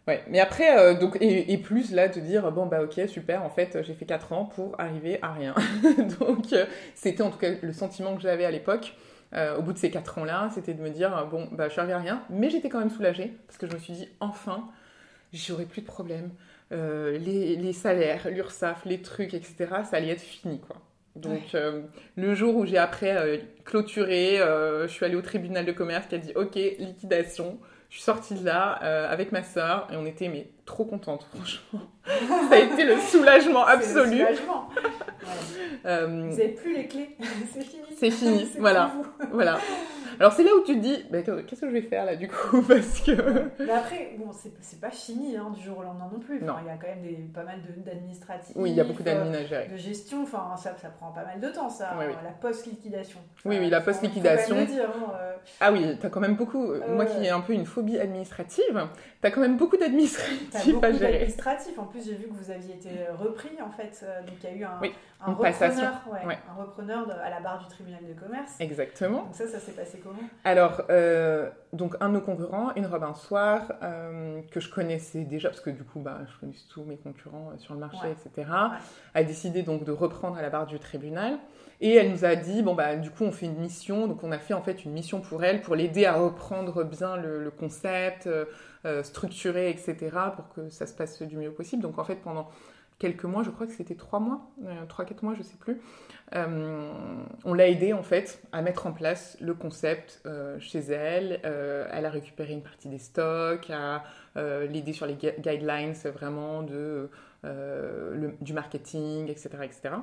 Ouais, mais après, euh, donc, et, et plus là, de dire, bon, bah ok, super, en fait, j'ai fait 4 ans pour arriver à rien. <laughs> donc, c'était en tout cas le sentiment que j'avais à l'époque, euh, au bout de ces 4 ans-là, c'était de me dire, bon, bah je suis arrivée à rien, mais j'étais quand même soulagée, parce que je me suis dit, enfin, j'aurai plus de problèmes. Euh, les, les salaires, l'URSSAF, les trucs, etc., ça allait être fini, quoi. Donc, euh, le jour où j'ai après euh, clôturé, euh, je suis allée au tribunal de commerce qui a dit, ok, liquidation. Je suis sortie de là euh, avec ma sœur et on était mais trop contentes, franchement. <laughs> Ça a été le soulagement le absolu. soulagement. <laughs> Euh, Vous n'avez plus les clés, <laughs> c'est fini. C'est fini, voilà. voilà. Alors c'est là où tu te dis, bah, qu'est-ce que je vais faire là du coup? Parce que. Mais après, bon, c'est pas fini hein, du jour au lendemain non plus. Enfin, Non. Il y a quand même des, pas mal d'administratifs. Oui, il y a beaucoup euh, d'admin à gérer. de gestion, enfin ça, ça prend pas mal de temps ça, Oui, oui. la post-liquidation. Oui, oui, la faut- faut post-liquidation. hein, euh, Ah oui, t'as quand même beaucoup. Moi qui ai un peu une phobie administrative, t'as quand même beaucoup T'as beaucoup d'administratifs. En plus, j'ai vu que vous aviez été repris en fait. euh, Donc il y a eu un, Oui, repreneur, ouais, Ouais. un repreneur de- à la barre du tribunal de commerce. Exactement. Donc ça, ça s'est passé comment? Alors, euh, donc un de nos concurrents, une robe un soir, euh, que je connaissais déjà, parce que du coup, bah, je connais tous mes concurrents euh, sur le marché, Ouais. etc., a décidé donc de reprendre à la barre du tribunal. Et elle nous a dit, bon, bah, du coup, on fait une mission. Donc, on a fait en fait une mission pour elle, pour l'aider à reprendre bien le, le concept, euh, euh, structurer, etc., pour que ça se passe du mieux possible. Donc, en fait, pendant quelques mois, je crois que c'était trois mois, euh, trois, quatre mois, je sais plus. Euh, on l'a aidé en fait à mettre en place le concept euh, chez elle. Elle a récupéré une partie des stocks, à l'aider sur les gui- guidelines vraiment de, le- du marketing, etc. etc.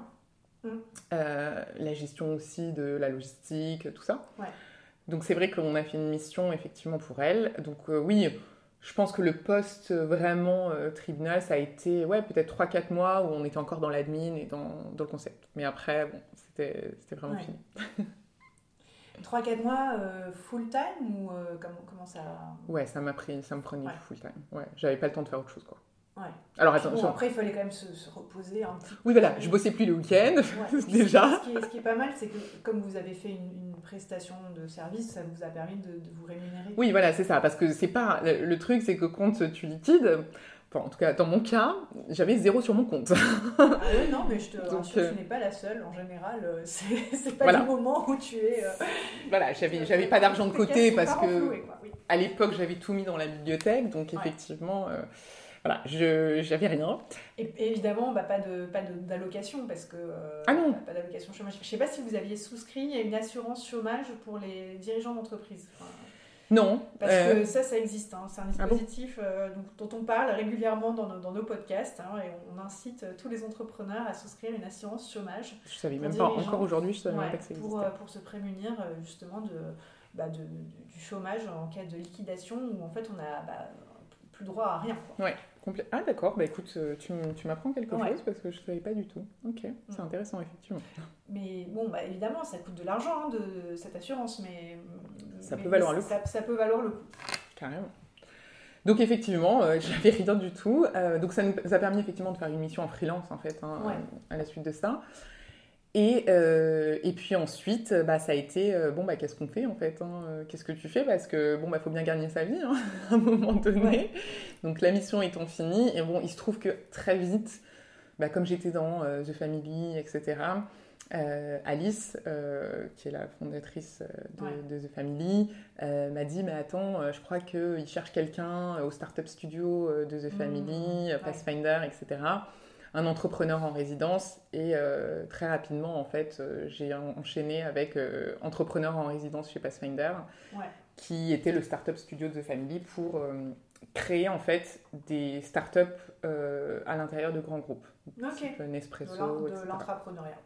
Mm. Euh, la gestion aussi de la logistique, tout ça. Ouais. Donc c'est vrai qu'on a fait une mission effectivement pour elle. Donc oui, je pense que le poste euh, vraiment euh, tribunal, ça a été ouais, peut-être 3-4 mois où on était encore dans l'admin et dans, dans le concept. Mais après, bon, c'était c'était vraiment Ouais. fini. <laughs> 3-4 mois euh, full time ou euh, comment, comment ça. Ouais, ça m'a pris, ça me prenait Ouais. full time. Ouais, j'avais pas le temps de faire autre chose quoi. Ouais. Alors Bon, après, il fallait quand même se, se reposer un petit peu. Oui voilà, je bossais plus les week-ends. Ouais. <laughs> Déjà. Ce qui, est, ce qui est pas mal, c'est que comme vous avez fait une, une prestation de service, ça vous a permis de, de vous rémunérer. Oui voilà, c'est ça. Parce que c'est pas le, le truc, c'est que quand tu liquides, enfin en tout cas dans mon cas, j'avais zéro sur mon compte. Ah ouais, non, mais je te <laughs> Donc, rassure, euh, tu n'es pas la seule. En général, euh, <laughs> c'est pas Voilà. le moment où tu es. euh, voilà, j'avais j'avais pas d'argent de côté parce que oui. à l'époque j'avais tout mis dans la bibliothèque, donc Ouais. effectivement, euh, voilà, j'avais rien. Et, évidemment, bah, pas de pas d'allocation parce que. euh, Ah non. Pas, d'allocation chômage. Je sais pas si vous aviez souscrit à une assurance chômage pour les dirigeants d'entreprise. Enfin, Non. Parce euh, que ça, ça existe. hein. C'est un Ah bon dispositif euh, dont, on parle régulièrement dans nos, dans nos podcasts. hein, et on, incite euh, tous les entrepreneurs à souscrire une assurance chômage je savais même pas. Encore aujourd'hui, je savais même Ouais, pas que ça existait. pour, euh, pour se prémunir euh, justement de, bah, de- de- du chômage en cas de liquidation où en fait on a bah, plus droit à rien. quoi. Complé- Ah d'accord, bah écoute, euh, tu, m'apprends quelque Ouais. chose parce que je savais pas du tout. Ok, c'est Mm. intéressant effectivement. Mais bon, bah, évidemment, ça coûte de l'argent hein, de cette assurance, mais Ça mais- peut valoir le ça, ça peut valoir le coup. Carrément. Donc effectivement, euh, j'avais rien du tout. Euh, donc ça nous a permis effectivement de faire une mission en freelance en fait hein, Ouais. à la suite de ça. Et, euh, et puis ensuite, euh, bah, ça a été euh, bon bah qu'est-ce qu'on fait en fait hein, Qu'est-ce que tu fais? Parce que bon bah faut bien gagner sa vie hein, <laughs> à un moment donné. Donc la mission étant finie, et bon il se trouve que très vite, bah, comme j'étais dans euh, The Family, etc. Alice, qui est la fondatrice de, de The Family, m'a dit Mais attends, je crois qu'ils cherchent quelqu'un au Startup Studio de The Family, mmh, Pathfinder, etc un entrepreneur en résidence et euh, très rapidement en fait euh, j'ai enchaîné avec euh, entrepreneur en résidence chez Pathfinder qui était le startup studio de The Family pour créer en fait des startups à l'intérieur de grands groupes. Type Nespresso de l'entrepreneuriat.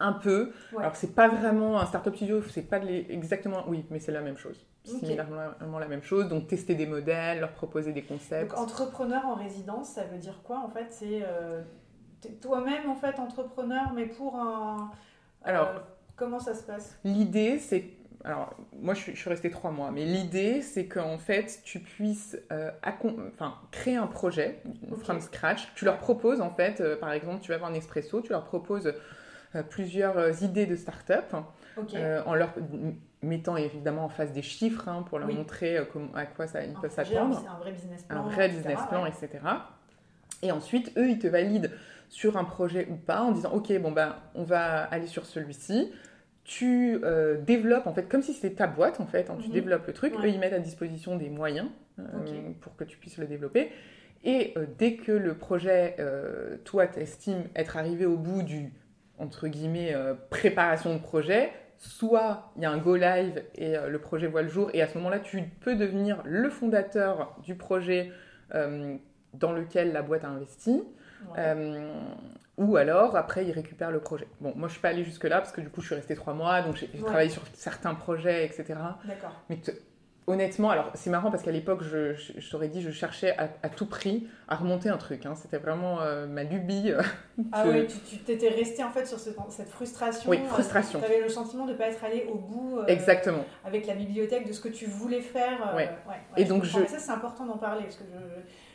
Un peu. Alors c'est pas vraiment un startup studio c'est pas exactement oui mais c'est la même chose similairement la même chose. Donc tester des modèles, leur proposer des concepts. Donc entrepreneur en résidence, ça veut dire quoi en fait? C'est euh, toi-même en fait entrepreneur, mais pour un. Euh, alors comment ça se passe? L'idée c'est alors, moi, je suis, restée trois mois, mais l'idée, c'est qu'en fait, tu puisses euh, enfin, créer un projet from scratch. Tu leur proposes, en fait, par exemple, tu vas avoir un expresso, tu leur proposes plusieurs idées de start-up en leur mettant évidemment en face des chiffres hein, pour leur montrer euh, à quoi ça, ils peuvent s'attendre. Un vrai business plan. Un vrai business plan, etc. Et ensuite, eux, ils te valident sur un projet ou pas en disant Ok, bon, ben, on va aller sur celui-ci. Tu euh, développes, en fait, comme si c'était ta boîte, en fait, hein, tu mhm. développes le truc. Eux, ils mettent à disposition des moyens euh, pour que tu puisses le développer. Et dès que le projet, toi, t'estimes être arrivé au bout du, entre guillemets, préparation de projet, soit il y a un go live et euh, le projet voit le jour, et à ce moment-là, tu peux devenir le fondateur du projet euh, dans lequel la boîte a investi. Euh, ou alors, après, il récupère le projet. Bon, moi, je suis pas allée jusque-là parce que du coup, je suis restée trois mois, donc j'ai travaillé sur certains projets, etc. D'accord. Mais honnêtement, alors c'est marrant parce qu'à l'époque, je, je, t'aurais dit, je cherchais à, tout prix à remonter un truc. Hein. C'était vraiment euh, ma lubie. Euh, <laughs> ah oui, tu t'étais resté en fait sur cette frustration. Oui, frustration. tu avais le sentiment de ne pas être allé au bout. Euh, Exactement. Avec la bibliothèque de ce que tu voulais faire. Ouais. Et donc je. Ça, c'est important d'en parler parce que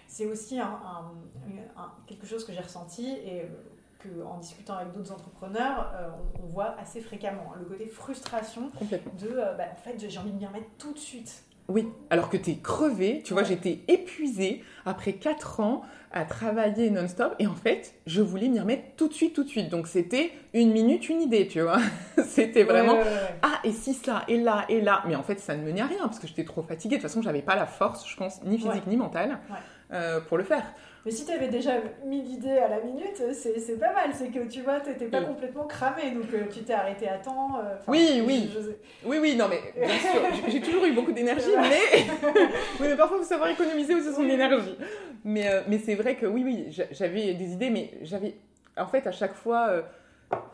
c'est aussi un, quelque chose que j'ai ressenti et en discutant avec d'autres entrepreneurs, on, voit assez fréquemment hein, le côté frustration de bah, en fait j'ai envie de m'y remettre tout de suite. Oui, alors que tu es crevé, tu vois, j'étais épuisée après 4 ans à travailler non-stop et en fait, je voulais m'y remettre tout de suite, tout de suite. Donc c'était une minute, une idée, tu vois. <laughs> c'était vraiment ah et si ça et là et là, mais en fait ça ne menait à rien parce que j'étais trop fatiguée. De toute façon, j'avais pas la force, je pense, ni physique ni mentale euh, pour le faire. Mais si tu avais déjà mis l'idée à la minute, c'est pas mal. C'est que tu vois, tu n'étais pas complètement cramé, donc euh, tu t'es arrêté à temps. Euh, oui, oui. Oui, oui, non, mais bien sûr, <laughs> j'ai toujours eu beaucoup d'énergie, mais... <laughs> oui, mais parfois il faut savoir économiser aussi son énergie. Mais, euh, mais c'est vrai que oui, oui, j'avais des idées, mais j'avais. En fait, à chaque fois,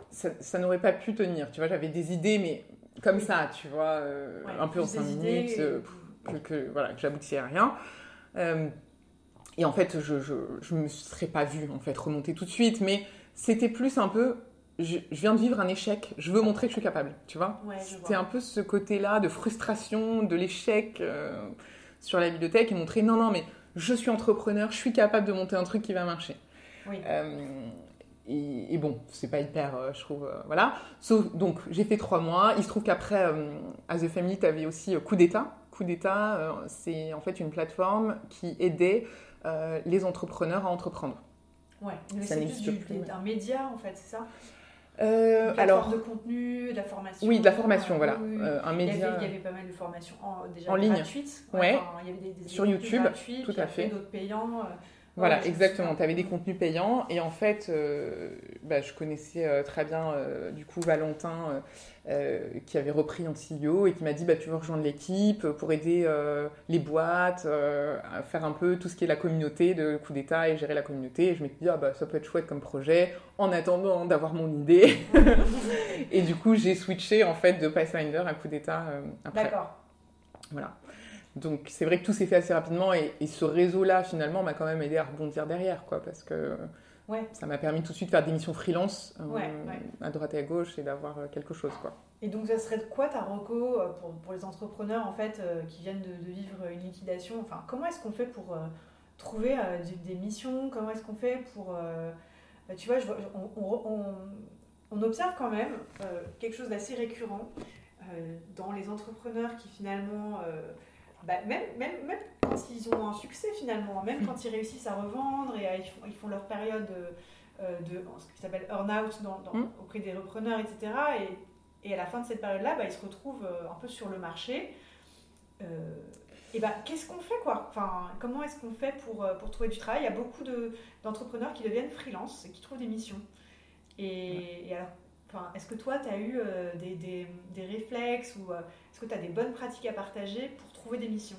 ça, ça n'aurait pas pu tenir. Tu vois, j'avais des idées, mais comme ça, tu vois, un peu en 5 minutes, que, que, voilà, que j'aboutissais à rien. Et en fait, je ne me serais pas vue en fait, remonter tout de suite, mais c'était plus un peu, je, viens de vivre un échec, je veux montrer que je suis capable, tu vois C'était un peu ce côté-là de frustration, de l'échec euh, sur la bibliothèque et montrer, non, non, mais je suis entrepreneur, je suis capable de monter un truc qui va marcher. Euh, et, bon, c'est pas hyper, euh, je trouve, voilà. Sauf, donc, j'ai fait trois mois. Il se trouve qu'après, à The Family, tu avais aussi Coup d'État. Coup d'État, c'est en fait une plateforme qui aidait euh, les entrepreneurs à entreprendre. Ouais, mais c'est un média en fait, c'est ça? Euh, alors, de contenu, de la formation. Oui, de la formation, voilà. Euh, un média. Il y, avait, il y, avait, pas mal de formations en, déjà en ligne. gratuites. Ouais. il y avait des, Sur YouTube, tout à fait. D'autres payants. Voilà, exactement. Tu avais des contenus payants et en fait, euh, bah, je connaissais euh, très bien euh, du coup Valentin qui avait repris en CEO et qui m'a dit bah, tu veux rejoindre l'équipe pour aider les boîtes à faire un peu tout ce qui est la communauté de coup d'État et gérer la communauté. Et je m'étais dit ah, bah, ça peut être chouette comme projet en attendant d'avoir mon idée. <laughs> et du coup, j'ai switché en fait de Pathfinder à coup d'État après. D'accord. Voilà. Donc c'est vrai que tout s'est fait assez rapidement et, ce réseau-là finalement m'a quand même aidé à rebondir derrière, quoi, parce que ça m'a permis tout de suite de faire des missions freelance euh, à droite et à gauche et d'avoir euh, quelque chose, quoi. Et donc ça serait de quoi ta reco euh, pour, pour les entrepreneurs en fait qui viennent de, vivre une liquidation? Enfin, comment est-ce qu'on fait pour trouver des, missions? Comment est-ce qu'on fait pour tu vois, on, on, observe quand même quelque chose d'assez récurrent dans les entrepreneurs qui finalement bah, même, même, même quand ils ont un succès finalement, même quand ils réussissent à revendre et ils, font, ils, font, leur période de ce qui s'appelle earn-out dans, dans- Mm. auprès des repreneurs, etc. Et, et à la fin de cette période-là, bah, ils se retrouvent euh, un peu sur le marché. Euh, et bah, qu'est-ce qu'on fait quoi? Enfin, Comment est-ce qu'on fait pour, euh, pour trouver du travail? Il y a beaucoup de- d'entrepreneurs qui deviennent freelance et qui trouvent des missions. Et, et alors, enfin, est-ce que toi, tu as eu euh, des, des- des réflexes ou euh, est-ce que tu as des bonnes pratiques à partager pour trouver des missions?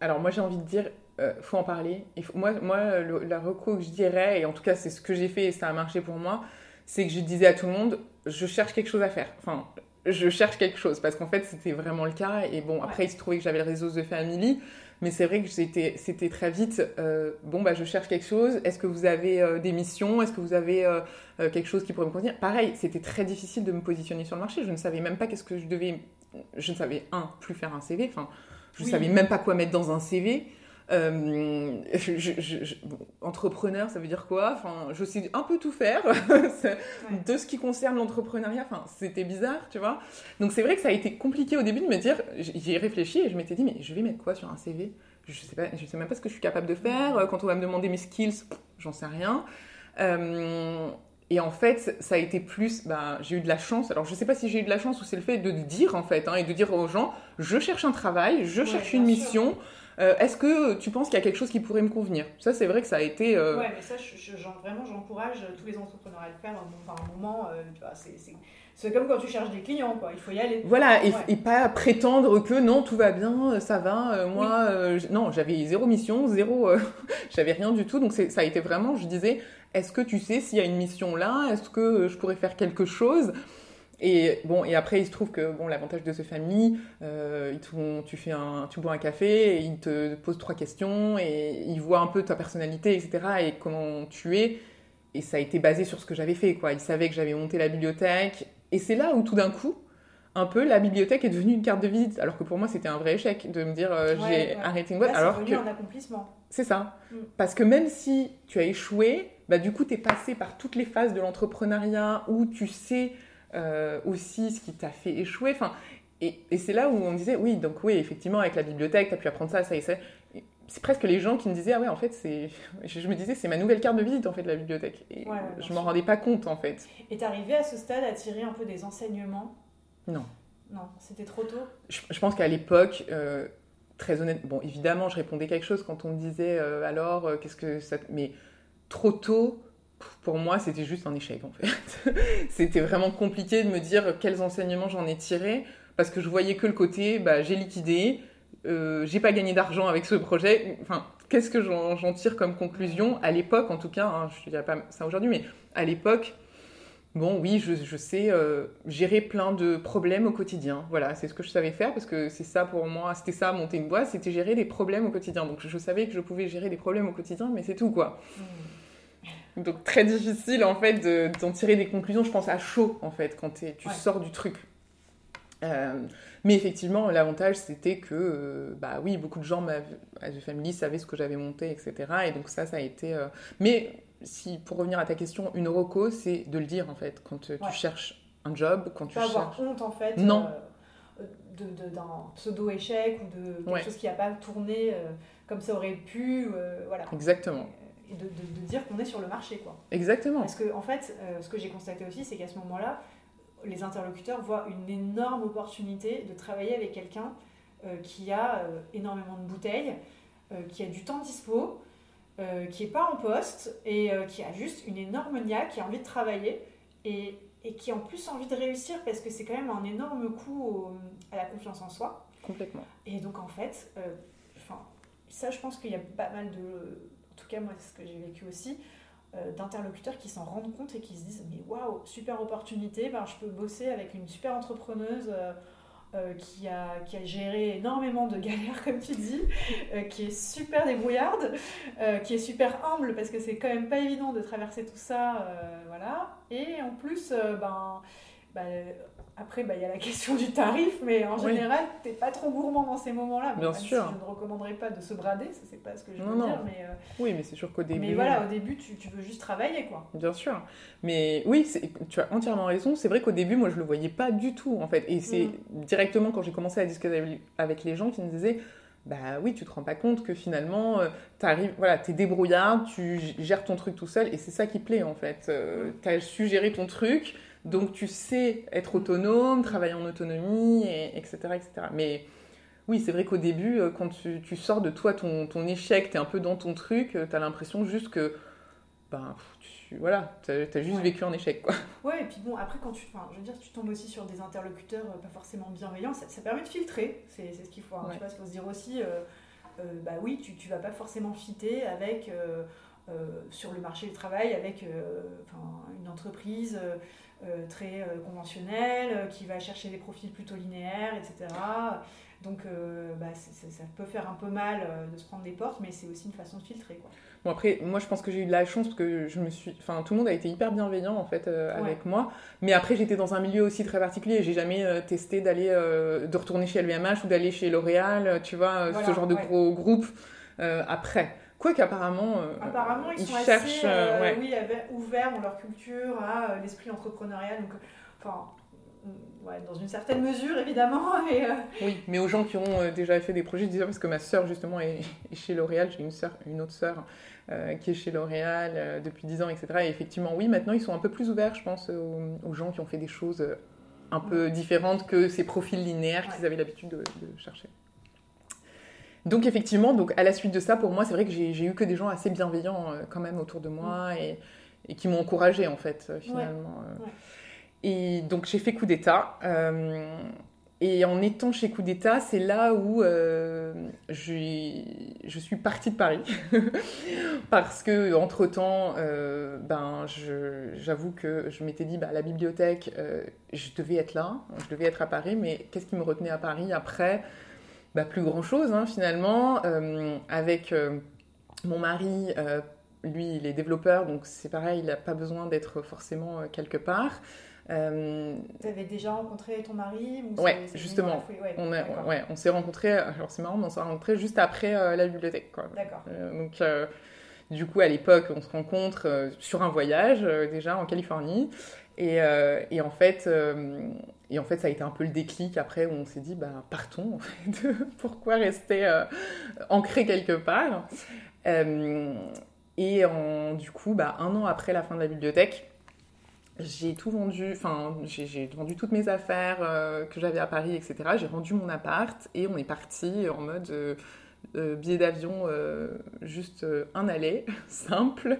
Alors moi j'ai envie de dire, euh, faut en parler. Faut- moi, moi le- la reco que je dirais, et en tout cas c'est ce que j'ai fait et ça a marché pour moi, c'est que je disais à tout le monde, je cherche quelque chose à faire. Enfin, je cherche quelque chose parce qu'en fait c'était vraiment le cas. Et bon, après il se trouvait que j'avais le réseau The Family, mais c'est vrai que c'était c'était très vite, euh, bon bah je cherche quelque chose. Est-ce que vous avez euh, des missions? Est-ce que vous avez euh, quelque chose qui pourrait me convenir? Pareil, c'était très difficile de me positionner sur le marché. Je ne savais même pas qu'est-ce que je devais. Je ne savais un plus faire un CV. Enfin, je Oui. savais même pas quoi mettre dans un CV. Euh, je- je- je- je- bon, entrepreneur, ça veut dire quoi? Enfin, je sais un peu tout faire <laughs> de ce qui concerne l'entrepreneuriat. Enfin, c'était bizarre, tu vois. Donc c'est vrai que ça a été compliqué au début de me dire. J'y ai réfléchi et je m'étais dit, mais je vais mettre quoi sur un CV Je sais pas, je sais même pas ce que je suis capable de faire. Quand on va me demander mes skills, j'en sais rien. Euh, et en fait, ça a été plus, bah, j'ai eu de la chance. Alors, je sais pas si j'ai eu de la chance ou c'est le fait de dire, en fait, hein, et de dire aux gens, je cherche un travail, je Ouais, cherche une sûr. mission. Euh, Est-ce que tu penses qu'il y a quelque chose qui pourrait me convenir? Ça, c'est vrai que ça a été. euh, Ouais, mais ça, je, je- vraiment, j'encourage tous les entrepreneurs à le faire. Enfin, un moment, euh, tu vois, c'est, comme quand tu cherches des clients, quoi. Il faut y aller. Voilà, et, Ouais. et pas prétendre que non, tout va bien, ça va. euh, moi, euh, j- non, j'avais zéro mission, zéro. euh, <laughs> j'avais rien du tout. Donc, ça a été vraiment, je disais, est-ce que tu sais s'il y a une mission là? Est-ce que euh, je pourrais faire quelque chose? Et bon, et après, il se trouve que bon, l'avantage de ce famille, euh, ils te font- tu fais un, tu bois un café, et ils te posent trois questions et ils voient un peu ta personnalité, etc. et comment tu es. Et ça a été basé sur ce que j'avais fait, quoi. Ils savaient que j'avais monté la bibliothèque. Et c'est là où tout d'un coup, un peu, la bibliothèque est devenue une carte de visite. Alors que pour moi, c'était un vrai échec de me dire euh, Ouais, j'ai ouais. arrêté une Là, boîte. c'est alors que un accomplissement. c'est ça. Mm. Parce que même si tu as échoué, bah, du coup, tu es passé par toutes les phases de l'entrepreneuriat où tu sais euh, aussi ce qui t'a fait échouer. Enfin, et, et c'est là où on disait, oui, donc oui, effectivement, avec la bibliothèque, tu as pu apprendre ça, ça et ça. C'est presque les gens qui me disaient, ah ouais, en fait, c'est. <laughs> Je me disais, c'est ma nouvelle carte de visite, en fait, la bibliothèque. Et Ouais, je m'en rendais pas compte, en fait. Et t'es arrivé à ce stade à tirer un peu des enseignements? Non. Non, c'était trop tôt? Je, je pense qu'à l'époque, euh, très honnête, bon, évidemment, je répondais quelque chose quand on me disait euh, alors, qu'est-ce que ça. Mais trop tôt, pour moi, c'était juste un échec en fait. <laughs> c'était vraiment compliqué de me dire quels enseignements j'en ai tirés parce que je voyais que le côté, bah, j'ai liquidé, euh, j'ai pas gagné d'argent avec ce projet. Enfin, qu'est-ce que j'en tire comme conclusion? À l'époque, en tout cas, hein, je ne dirais pas ça aujourd'hui, mais à l'époque. Bon, oui, je, sais euh, gérer plein de problèmes au quotidien. Voilà, c'est ce que je savais faire parce que c'est ça pour moi, c'était ça, monter une boîte, c'était gérer des problèmes au quotidien. Donc je savais que je pouvais gérer des problèmes au quotidien, mais c'est tout quoi. Donc très difficile en fait de- d'en tirer des conclusions, je pense à chaud en fait, quand tu Ouais. sors du truc. Euh, mais effectivement, l'avantage c'était que, euh, bah oui, beaucoup de gens The Family savaient ce que j'avais monté, etc. Et donc ça, ça a été. euh, Mais si, pour revenir à ta question, une reco, c'est de le dire en fait, quand Ouais. tu cherches un job, quand tu Pas avoir cherches. honte en fait Non. de, de- d'un pseudo-échec ou de quelque Ouais. chose qui n'a pas tourné comme ça aurait pu. voilà. Exactement. Et de, de- de dire qu'on est sur le marché quoi. Exactement. Parce que en fait, euh, ce que j'ai constaté aussi, c'est qu'à ce moment-là, les interlocuteurs voient une énorme opportunité de travailler avec quelqu'un euh, qui a euh, énormément de bouteilles, qui a du temps dispo, qui n'est pas en poste et qui a juste une énorme niaque, qui a envie de travailler et, et qui a en plus envie de réussir parce que c'est quand même un énorme coup au- à la confiance en soi. Complètement. Et donc en fait, ça je pense qu'il y a pas mal de, en tout cas moi c'est ce que j'ai vécu aussi, euh, d'interlocuteurs qui s'en rendent compte et qui se disent mais waouh super opportunité, ben, je peux bosser avec une super entrepreneuse euh, euh, qui, a, qui a géré énormément de <laughs> galères comme tu dis, qui est super débrouillarde, qui est super humble parce que c'est quand même pas évident de traverser tout ça, voilà. Et en plus ben ben, après, bah, il y a la question du tarif, mais en Oui. général, t'es pas trop gourmand dans ces moments-là. Bon, Bien si sûr. je ne recommanderais pas de se brader, ça c'est pas ce que je veux Non, non. dire, mais, euh, Oui, mais c'est sûr qu'au début. mais voilà, au début, tu, tu veux juste travailler, quoi. Bien sûr. Mais oui, tu as entièrement raison. C'est vrai qu'au début, moi, je le voyais pas du tout, en fait. Et c'est Mm. directement quand j'ai commencé à discuter avec- les gens qui me disaient bah oui, tu te rends pas compte que finalement, tu arrives, voilà, es débrouillard, tu gères ton truc tout seul, et c'est ça qui plaît en fait. tu as su gérer ton truc, donc tu sais être autonome, travailler en autonomie, et, etc., etc. Mais oui, c'est vrai qu'au début, euh, quand tu, sors de toi ton, ton échec, tu es un peu dans ton truc, euh, tu as l'impression juste que ben, tu, voilà, as, as juste vécu un échec. Quoi. <laughs> Ouais, et puis bon, après, quand tu, je veux dire, tu tombes aussi sur des interlocuteurs euh, pas forcément bienveillants, ça, permet de filtrer, c'est ce qu'il faut. Hein, il faut se dire aussi, bah oui, tu, tu vas pas forcément fitter avec, sur le marché du travail avec une entreprise très conventionnelle qui va chercher des profils plutôt linéaires, etc. Donc euh, bah, ça peut faire un peu mal euh, de se prendre des portes, mais c'est aussi une façon de filtrer. Quoi. Bon après, moi je pense que j'ai eu de la chance parce que je me suis, enfin tout le monde a été hyper bienveillant en fait euh, avec moi. Mais après j'étais dans un milieu aussi très particulier. J'ai jamais testé d'aller, de retourner chez LVMH ou d'aller chez L'Oréal, tu vois, ce genre de gros groupe après. Quoi qu'apparemment, apparemment ils, sont cherchent, assez, oui, ouverts dans leur culture à l'esprit entrepreneurial. Donc, enfin dans une certaine mesure, évidemment. <laughs> Euh, Oui, mais aux gens qui ont euh, déjà fait des projets, je disais parce que ma sœur, justement, est, chez L'Oréal. J'ai une, une autre sœur euh, qui est chez L'Oréal depuis 10 ans, etc. Et effectivement, oui, maintenant, ils sont un peu plus ouverts, je pense, aux, gens qui ont fait des choses un peu différentes que ces profils linéaires qu'ils avaient l'habitude de, chercher. Donc effectivement, donc à la suite de ça, pour moi, c'est vrai que j'ai eu que des gens assez bienveillants quand même autour de moi mm. et, et, qui m'ont encouragée en fait, finalement. Et donc j'ai fait coup d'État. Euh, et en étant chez Coup d'État, c'est là où euh, je, suis partie de Paris. <laughs> Parce que entre-temps, euh, ben, j'avoue que je m'étais dit, bah, la bibliothèque, je devais être là, je devais être à Paris, mais qu'est-ce qui me retenait à Paris après? Bah, Plus grand-chose, hein, finalement. avec mon mari, lui, il est développeur, donc c'est pareil, il n'a pas besoin d'être forcément quelque part. Euh... Tu avais déjà rencontré ton mari ou Ouais, justement. on, ouais, on s'est rencontrés, alors c'est marrant, mais on s'est rencontrés juste après euh, la bibliothèque. D'accord. Euh, donc, euh, du coup, à l'époque, on se rencontre sur un voyage, déjà en Californie. Et, et, en fait, et en fait, ça a été un peu le déclic après où on s'est dit, bah, partons, en fait. <laughs> Pourquoi rester ancré quelque part? Et en, du coup, bah, un an après la fin de la bibliothèque, j'ai tout vendu, enfin, j'ai vendu toutes mes affaires euh, que j'avais à Paris, etc. J'ai rendu mon appart et on est parti en mode euh, euh, billet d'avion juste un aller, <laughs> simple,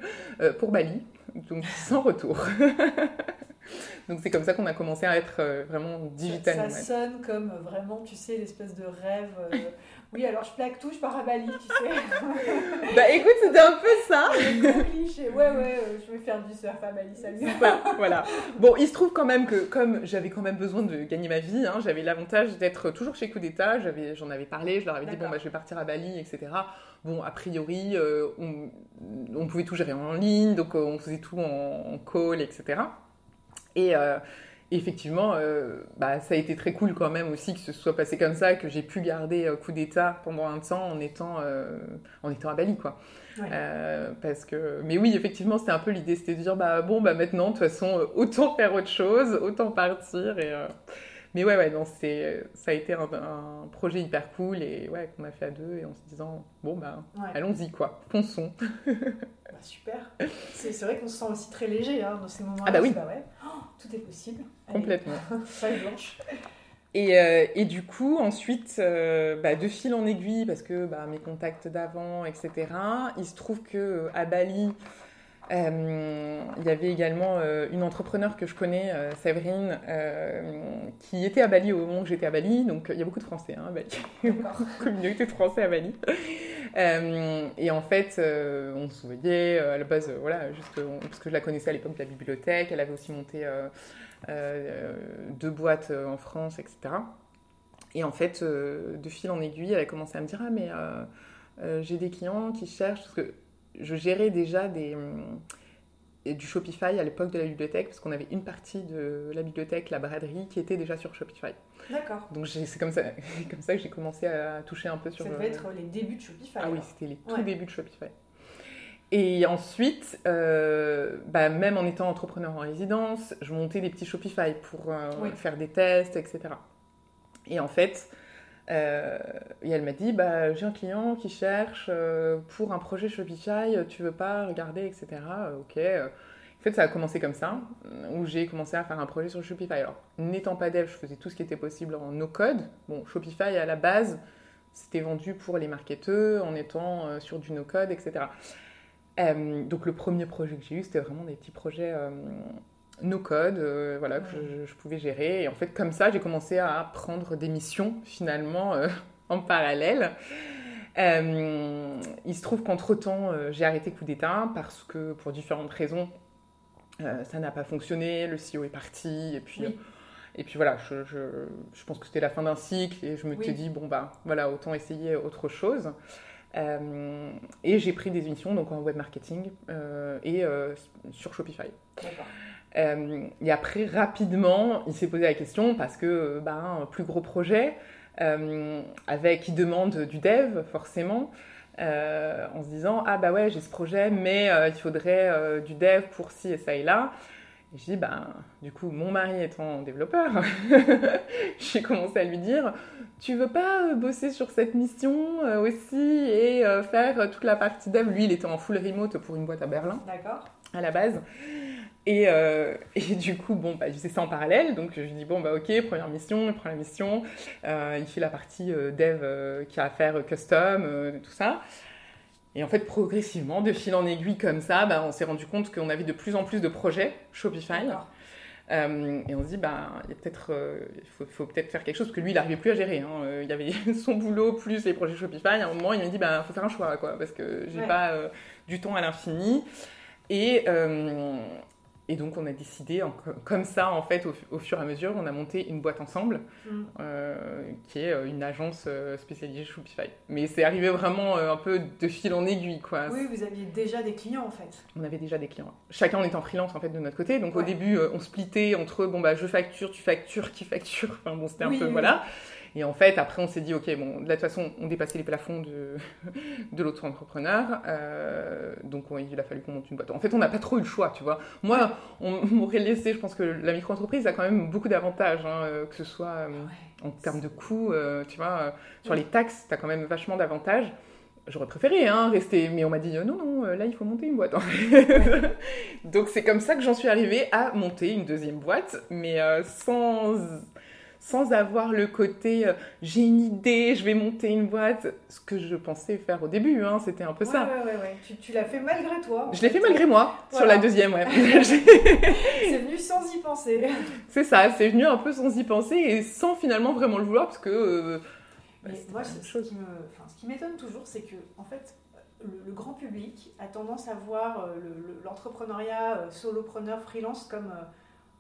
pour Bali, donc <laughs> sans retour. <laughs> donc c'est comme ça qu'on a commencé à être vraiment digital. Ça, ça sonne comme vraiment, tu sais, l'espèce de rêve <laughs> oui, alors je plaque tout, je pars à Bali, tu sais. <laughs> bah écoute, c'était un peu ça. <laughs> cliché. Ouais, ouais, euh, je vais faire du surf à Bali, salut. <laughs> voilà. Bon, il se trouve quand même que, comme j'avais quand même besoin de gagner ma vie, hein, j'avais l'avantage d'être toujours chez Coup d'État. J'en avais parlé, je leur avais dit, bon, bah, je vais partir à Bali, etc. Bon, a priori, euh, on, pouvait tout gérer en ligne, donc euh, on faisait tout en, call, etc. Et effectivement, euh, bah, ça a été très cool quand même aussi que ce soit passé comme ça, que j'ai pu garder euh, coup d'état pendant un temps en étant, euh, en étant à Bali, quoi. parce que, mais oui, effectivement, c'était un peu l'idée, c'était de dire, bah bon, bah maintenant, de toute façon, autant faire autre chose, autant partir. Et, mais ouais, ouais, non, c'est, ça a été un, projet hyper cool et ouais, qu'on a fait à deux et en se disant, bon, bah, allons-y, quoi, fonçons. <laughs> Bah, super. C'est, vrai qu'on se sent aussi très léger hein, dans ces moments-là. Ah bah oui. Bah ouais. Oh, tout est possible. Complètement. <laughs> Feuille blanche. Et, euh, et, du coup, ensuite, euh, bah, de fil en aiguille, parce que bah, mes contacts d'avant, etc., il se trouve que à Bali, euh, il y avait également euh, une entrepreneur que je connais, euh, Séverine, qui était à Bali au moment où j'étais à Bali. Donc il y a beaucoup de Français hein, à Bali, <laughs> une communauté de Français à Bali. et en fait, on se voyait à la base, voilà, juste parce que je la connaissais à l'époque de la bibliothèque. Elle avait aussi monté deux boîtes en France, etc. Et en fait, de fil en aiguille, elle a commencé à me dire Ah, mais j'ai des clients qui cherchent. Parce que je gérais déjà des, euh, du Shopify à l'époque de la bibliothèque, parce qu'on avait une partie de la bibliothèque, la braderie, qui était déjà sur Shopify. D'accord. Donc c'est comme ça, <laughs> comme ça que j'ai commencé à toucher un peu sur... Ça devait être les débuts de Shopify. Ah oui, c'était les tout débuts de Shopify. Et ensuite, euh, bah, même en étant entrepreneur en résidence, je montais des petits Shopify pour euh, faire des tests, etc. Et en fait, Euh, et elle m'a dit, bah, j'ai un client qui cherche euh, pour un projet Shopify, tu veux pas regarder, etc. Euh, ok. En fait, ça a commencé comme ça, où j'ai commencé à faire un projet sur Shopify. Alors, n'étant pas dev, je faisais tout ce qui était possible en no-code. Bon, Shopify, à la base, c'était vendu pour les marketeurs en étant sur du no-code, etc. donc, le premier projet que j'ai eu, c'était vraiment des petits projets no code, euh, voilà, que je, pouvais gérer. Et en fait, comme ça, j'ai commencé à prendre des missions finalement euh, <laughs> en parallèle. Euh, il se trouve qu'entre-temps, j'ai arrêté Coup d'État parce que pour différentes raisons, ça n'a pas fonctionné, le CEO est parti, et puis, et puis voilà, je, je, pense que c'était la fin d'un cycle, et je me suis dit, bon bah voilà, autant essayer autre chose. et j'ai pris des missions donc en web marketing et sur Shopify. Euh, et après, rapidement, il s'est posé la question parce que, un plus gros projet, euh, avec qui demande du dev, forcément, euh, en se disant Ah, bah ouais, j'ai ce projet, mais il faudrait du dev pour ci et ça et là. Et je dis bah, Du coup, mon mari étant développeur, <laughs> j'ai commencé à lui dire Tu veux pas bosser sur cette mission aussi et faire toute la partie dev Lui, il était en full remote pour une boîte à Berlin. D'accord. À la base. Et, euh, et, du coup, bon, bah, je ça en parallèle. Donc, je lui dis, bon, bah, ok, première mission, il prend la mission. Euh, il fait la partie euh, dev qui a à faire custom, tout ça. Et en fait, progressivement, de fil en aiguille comme ça, bah, on s'est rendu compte qu'on avait de plus en plus de projets Shopify. et on se dit, bah, il peut-être, faut, peut-être faire quelque chose, parce que lui, il n'arrivait plus à gérer. Hein. il y avait <laughs> son boulot plus les projets Shopify. À un moment, il m'a dit, bah, faut faire un choix, quoi, parce que j'ai pas du temps à l'infini. Et, et donc, on a décidé, comme ça, en fait, au, fur et à mesure, on a monté une boîte ensemble, mm. euh, qui est euh, une agence euh, spécialisée Shopify. Mais c'est arrivé vraiment un peu de fil en aiguille, quoi. Oui, vous aviez déjà des clients, en fait. On avait déjà des clients. Chacun, on était en freelance, en fait, de notre côté. Donc, au début, on splittait entre, bon, bah, je facture, tu factures, qui facture. Enfin, bon, c'était un peu, voilà. Et en fait, après, on s'est dit, OK, bon, de toute façon, on dépassait les plafonds de, <laughs> de l'autre entrepreneur. Euh, donc, il a fallu qu'on monte une boîte. En fait, on n'a pas trop eu le choix, tu vois. Moi, on <laughs> m'aurait laissé, je pense que la micro-entreprise a quand même beaucoup d'avantages, hein, euh, que ce soit euh, en termes de coûts, tu vois. sur les taxes, tu as quand même vachement d'avantages. J'aurais préféré hein, rester, mais on m'a dit non, non, là il faut monter une boîte. <laughs> Donc c'est comme ça que j'en suis arrivée à monter une deuxième boîte, mais sans sans avoir le côté euh, j'ai une idée, je vais monter une boîte, ce que je pensais faire au début, hein, c'était un peu ça. Ouais, ouais, ouais. Tu, tu l'as fait malgré toi. Je l'ai fait malgré moi, sur la deuxième, ouais. <laughs> <laughs> c'est venu sans y penser. C'est ça, c'est venu un peu sans y penser et sans finalement vraiment le vouloir parce que. Euh, bah, moi, ce, qui me, ce qui m'étonne toujours, c'est que, en fait, le, grand public a tendance à voir euh, l'entrepreneuriat solopreneur, freelance comme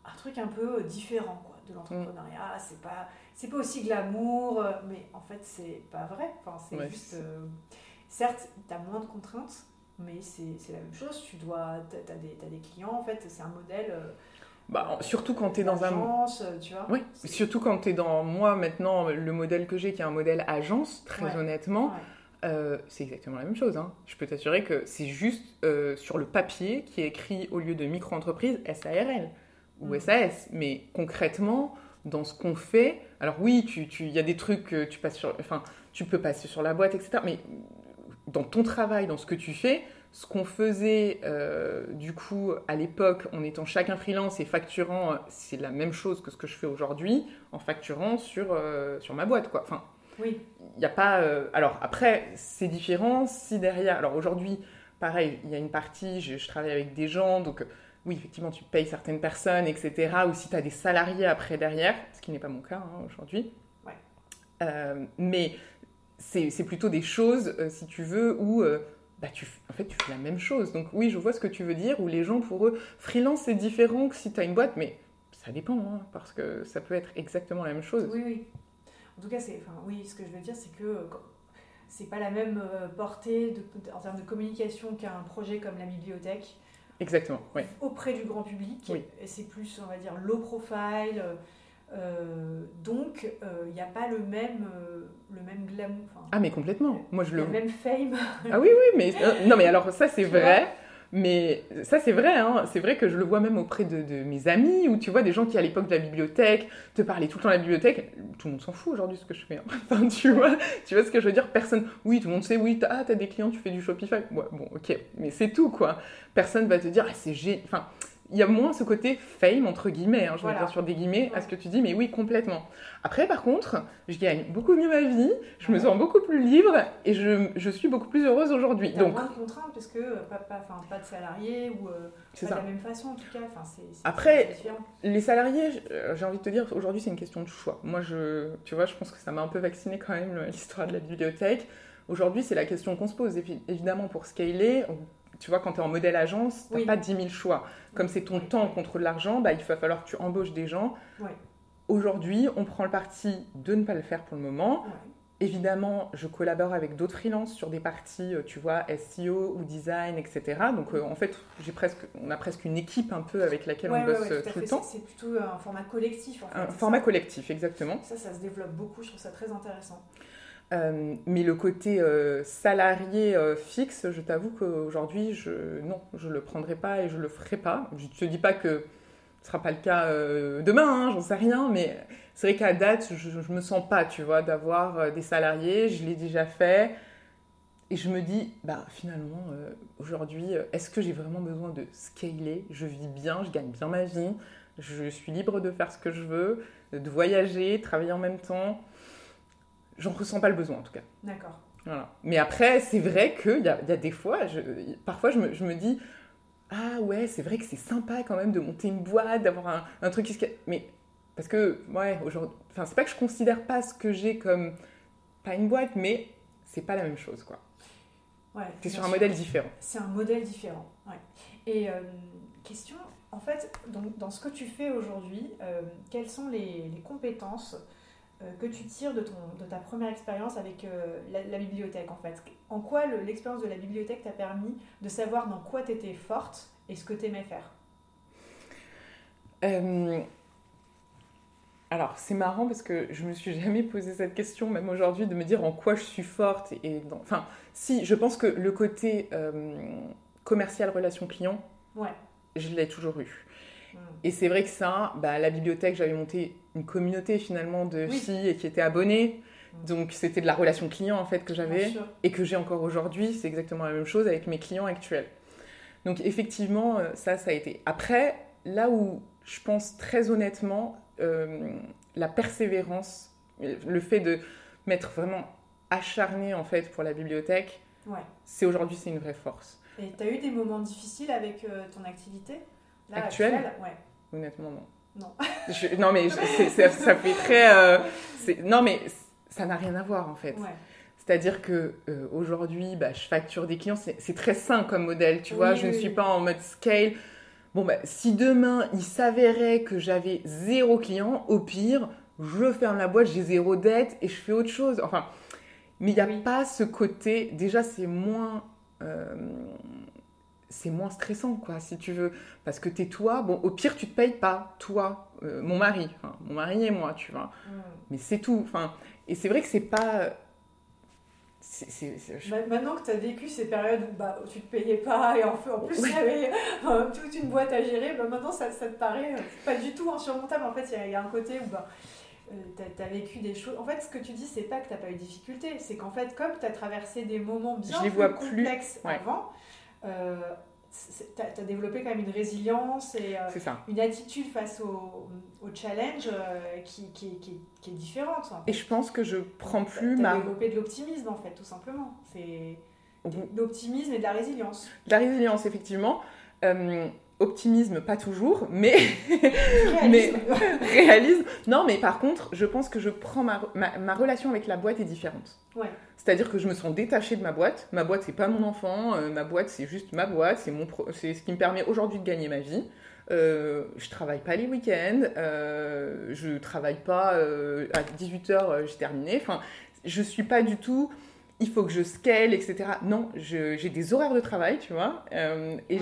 un truc un peu différent, quoi de l'entrepreneuriat, c'est pas c'est pas aussi glamour, euh, mais en fait c'est pas vrai. Enfin, c'est juste, euh, certes, tu as moins de contraintes, mais c'est la même chose. Tu dois, as, des, as des clients, en fait, c'est un modèle. Euh, bah, surtout quand tu es dans un. Tu vois oui, surtout quand tu es dans. Moi, maintenant, le modèle que j'ai, qui est un modèle agence, très honnêtement, c'est exactement la même chose. Hein. Je peux t'assurer que c'est juste sur le papier qui est écrit au lieu de micro-entreprise SARL ou SAS. Mm. Mais concrètement, dans ce qu'on fait, alors oui, il tu, y a des trucs que tu passes sur, enfin, tu peux passer sur la boîte, etc. Mais dans ton travail, dans ce que tu fais, ce qu'on faisait euh, du coup à l'époque en étant chacun freelance et facturant, c'est la même chose que ce que je fais aujourd'hui en facturant sur, euh, sur ma boîte, quoi. Enfin, oui. Il n'y a pas. Euh, alors après, c'est différent si derrière. Alors aujourd'hui, pareil, il y a une partie, je, je, travaille avec des gens, donc oui, effectivement, tu payes certaines personnes, etc. Ou si tu as des salariés après derrière, ce qui n'est pas mon cas hein, aujourd'hui. Euh, mais c'est plutôt des choses, euh, si tu veux, où euh, bah, tu, en fait, tu fais la même chose. Donc oui, je vois ce que tu veux dire, où les gens, pour eux, freelance, c'est différent que si tu as une boîte, mais ça dépend, hein, parce que ça peut être exactement la même chose. Oui, oui. En tout cas, enfin, oui, ce que je veux dire, c'est que c'est pas la même portée de, en termes de communication qu'un projet comme la bibliothèque. Exactement, oui. Auprès du grand public. C'est plus, on va dire, low profile. Euh, donc, il euh, n'y a pas le même, euh, le même glamour. ah, mais complètement. Moi, je le... même fame. ah oui, oui, mais non, mais alors ça, c'est vrai. Mais ça, c'est vrai, hein. c'est vrai que je le vois même auprès de, mes amis, ou tu vois, des gens qui, à l'époque de la bibliothèque, te parlaient tout le temps de la bibliothèque. Tout le monde s'en fout aujourd'hui ce que je fais. Hein. <laughs> Enfin, tu vois, tu vois ce que je veux dire Personne, oui, tout le monde sait, oui, t'as ah, as des clients, tu fais du Shopify. Ouais, bon, ok, mais c'est tout, quoi. Personne va te dire, ah, c'est génial. Enfin, il y a moins ce côté fame, entre guillemets, hein, je vais dire sur des guillemets, à ce que tu dis, mais oui, complètement. Après, par contre, je gagne beaucoup mieux ma vie, je me sens beaucoup plus libre et je, je suis beaucoup plus heureuse aujourd'hui. Il y a moins de contraintes parce que euh, pas, pas, pas de salariés ou euh, pas de la même façon en tout cas. C Après, les salariés, euh, j'ai envie de te dire, aujourd'hui c'est une question de choix. Moi, je, tu vois, je pense que ça m'a un peu vacciné quand même <laughs> l'histoire de la bibliothèque. Aujourd'hui, c'est la question qu'on se pose. Évidemment, pour scaler, tu vois, quand tu es en modèle agence, tu n'as pas 10 000 choix. Comme c'est ton temps contre de l'argent, bah, il va falloir que tu embauches des gens. Aujourd'hui, on prend le parti de ne pas le faire pour le moment. Évidemment, je collabore avec d'autres freelances sur des parties, euh, tu vois, SEO ou design, etc. Donc, euh, en fait, j'ai presque, on a presque une équipe un peu avec laquelle on bosse euh, tout, le temps. C'est plutôt un format collectif. En fait, un format collectif, exactement. Ça, ça se développe beaucoup. Je trouve ça très intéressant. Euh, mais le côté euh, salarié euh, fixe, je t'avoue qu'aujourd'hui, non, je ne le prendrai pas et je ne le ferai pas. Je ne te dis pas que ce ne sera pas le cas demain, hein, j'en sais rien, mais c'est vrai qu'à date, je ne me sens pas, tu vois, d'avoir des salariés, je l'ai déjà fait. Et je me dis, bah, finalement, aujourd'hui, est-ce que j'ai vraiment besoin de scaler? Je vis bien, je gagne bien ma vie, je suis libre de faire ce que je veux, de voyager, travailler en même temps j'en ressens pas le besoin en tout cas. D'accord. Voilà. Mais après, c'est vrai qu'il y a, y a des fois, je, parfois je me, je me, dis, ah ouais, c'est vrai que c'est sympa quand même de monter une boîte, d'avoir un, un, truc qui se... Mais parce que, ouais, aujourd'hui, enfin, c'est pas que je considère pas ce que j'ai comme, pas une boîte, mais c'est pas la même chose, quoi. Ouais, c'est sur un modèle différent. C'est un modèle différent, ouais. Et euh, question, en fait, donc, dans ce que tu fais aujourd'hui, euh, quelles sont les, les compétences que tu tires de, ton, de ta première expérience avec euh, la, bibliothèque en fait En quoi l'expérience de la bibliothèque t'a permis de savoir dans quoi tu étais forte et ce que tu aimais faire? Euh, Alors c'est marrant parce que je me suis <laughs> jamais posé cette question, même aujourd'hui, de me dire en quoi je suis forte. Et Enfin, si, je pense que le côté commercial, relation client, ouais. je l'ai toujours eu. Et c'est vrai que ça, bah, la bibliothèque, j'avais monté une communauté finalement de filles qui étaient abonnées. Mm. Donc c'était de la relation client en fait que j'avais et que j'ai encore aujourd'hui. C'est exactement la même chose avec mes clients actuels. Donc effectivement, euh, ça, ça a été. Après, là où je pense très honnêtement, euh, la persévérance, le fait de m'être vraiment acharné en fait pour la bibliothèque, c'est aujourd'hui c'est une vraie force. Et tu as eu des moments difficiles avec euh, ton activité? Actuelle, ouais. Honnêtement, non. Non. <laughs> non, mais ça fait très. Euh, non, mais ça n'a rien à voir en fait. C'est-à-dire que euh, aujourd'hui, bah, je facture des clients, c'est très sain comme modèle, tu vois. je ne suis pas en mode scale. Bon, bah, si demain il s'avérait que j'avais zéro client, au pire, je ferme la boîte, j'ai zéro dette et je fais autre chose. Enfin, mais il n'y a pas ce côté. Déjà, c'est moins. Euh, c'est moins stressant, quoi, si tu veux. Parce que t'es toi, bon, au pire, tu te payes pas, toi, euh, mon mari, enfin, mon mari et moi, tu vois. Mm. Mais c'est tout. Enfin, et c'est vrai que c'est pas. Maintenant que tu as vécu ces périodes où bah, tu te payais pas et en, plus il y avait euh, toute une boîte à gérer, bah, maintenant ça, ça, te paraît euh, pas du tout insurmontable. En fait, il y, a un côté où bah, tu as, vécu des choses. En fait, ce que tu dis, c'est pas que tu pas eu de difficultés, c'est qu'en fait, comme tu as traversé des moments bien plus complexes avant, euh, tu as, développé quand même une résilience et euh, une attitude face au, au challenge euh, qui, qui, qui, est différente. Et je pense que je prends plus ma... développé de l'optimisme en fait, tout simplement. C'est de l'optimisme et de la résilience. De la résilience, effectivement. Optimisme, pas toujours, mais... réalisme. mais réalisme. Non, mais par contre, je pense que je prends ma, ma, ma relation avec la boîte est différente. Ouais. C'est-à-dire que je me sens détachée de ma boîte. Ma boîte, c'est pas mon enfant. Euh, ma boîte, c'est juste ma boîte. C'est mon c'est ce qui me permet aujourd'hui de gagner ma vie. Euh, je travaille pas les week-ends. Euh, je travaille pas à 18h, j'ai terminé. Enfin, je suis pas du tout. Il faut que je scale, etc. Non, j'ai des horaires de travail, tu vois. et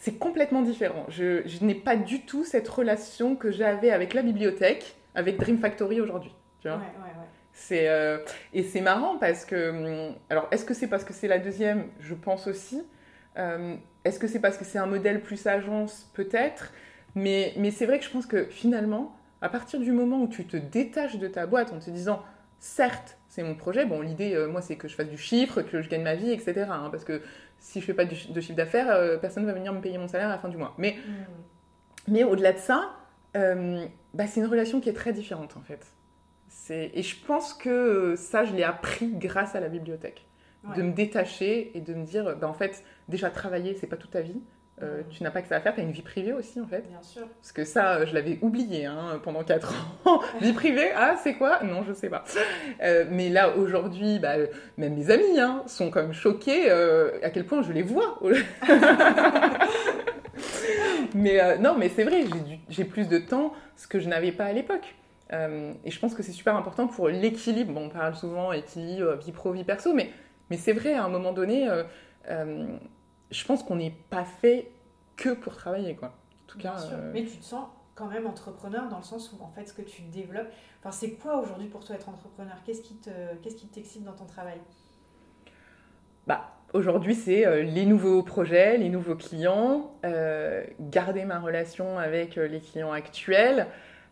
c'est complètement différent. Je, je n'ai pas du tout cette relation que j'avais avec la bibliothèque, avec Dream Factory aujourd'hui. Tu vois. Ouais, ouais, ouais. C'est euh, et c'est marrant parce que hum, alors est-ce que c'est parce que c'est la deuxième? Je pense aussi. Euh, Est-ce que c'est parce que c'est un modèle plus agence? Peut-être. Mais, mais c'est vrai que je pense que finalement, à partir du moment où tu te détaches de ta boîte en te disant, certes, c'est mon projet, bon, l'idée, euh, moi, c'est que je fasse du chiffre, que je gagne ma vie, etc. hein, parce que si je fais pas de chiffre d'affaires, euh, personne ne va venir me payer mon salaire à la fin du mois. Mais, mais au-delà de ça, euh, bah, c'est une relation qui est très différente, en fait. Et je pense que ça, je l'ai appris grâce à la bibliothèque. Ouais. De me détacher et de me dire, bah, en fait, déjà travailler, c'est pas toute ta vie. Euh. Tu n'as pas que ça à faire, tu as une vie privée aussi, en fait. Bien sûr. Parce que ça, je l'avais oublié hein, pendant 4 <laughs> ans. Vie privée, ah, c'est quoi? Non, je sais pas. Euh, mais là, aujourd'hui, bah, même mes amis hein, sont quand même choqués euh, à quel point je les vois. <laughs> mais non, mais c'est vrai, j'ai plus de temps, ce que je n'avais pas à l'époque. Et je pense que c'est super important pour l'équilibre. Bon, on parle souvent équilibre, vie pro, vie perso, mais, mais c'est vrai, à un moment donné, je pense qu'on n'est pas fait que pour travailler, quoi. En tout Bien cas, sûr. euh, Mais tu te sens quand même entrepreneur dans le sens où en fait ce que tu développes. Enfin, c'est quoi aujourd'hui pour toi être entrepreneur? Qu'est-ce qui te, qu'est-ce qui t'excite dans ton travail? Bah, aujourd'hui, c'est euh, les nouveaux projets, les nouveaux clients, euh, garder ma relation avec les clients actuels.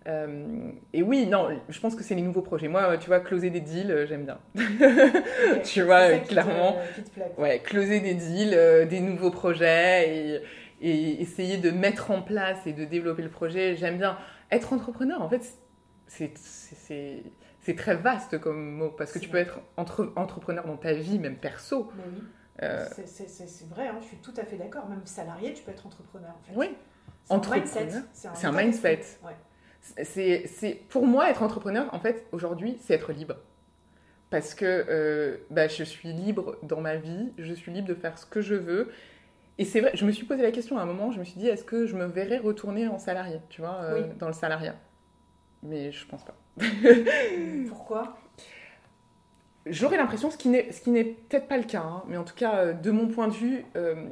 Euh, et oui, non, je pense que c'est les nouveaux projets. Moi, tu vois, closer des deals, euh, j'aime bien. <laughs> Tu vois, qui te- clairement. qui te. Ouais, closer des deals, euh, des nouveaux projets et, et essayer de mettre en place et de développer le projet, j'aime bien. Être entrepreneur, en fait, c'est très vaste comme mot parce que tu peux être entre- entrepreneur dans ta vie, même perso. Oui, Euh, c'est- vrai, hein, je suis tout à fait d'accord. Même salarié, tu peux être entrepreneur en fait. oui, C'est un mindset. c'est un mindset. Ouais. C'est, c'est, pour moi, être entrepreneur, en fait, aujourd'hui, c'est être libre. Parce que euh, bah, je suis libre dans ma vie, je suis libre de faire ce que je veux. Et c'est vrai, je me suis posé la question à un moment, je me suis dit, est-ce que je me verrais retourner en salarié, tu vois, euh, Oui. dans le salariat? Mais je pense pas. <laughs> Pourquoi? J'aurais l'impression, ce qui n'est, ce qui n'est peut-être pas le cas, hein, mais en tout cas, euh, de mon point de vue, euh,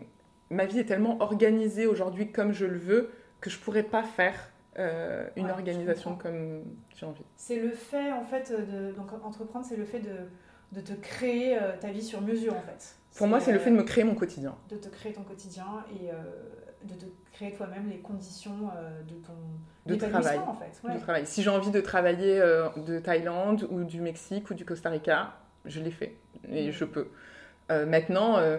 ma vie est tellement organisée aujourd'hui comme je le veux que je pourrais pas faire euh, une Ouais, organisation comme j'ai envie. C'est le fait en fait de donc entreprendre, c'est le fait de, de te créer euh, ta vie sur mesure en fait. Pour moi, c'est le euh, fait de me créer mon quotidien. de te créer ton quotidien et euh, de te créer toi-même les conditions euh, de ton De travail. en fait. de travail. Si j'ai envie de travailler euh, de Thaïlande ou du Mexique ou du Costa Rica, je l'ai fait et Mm. je peux. Euh, maintenant, euh,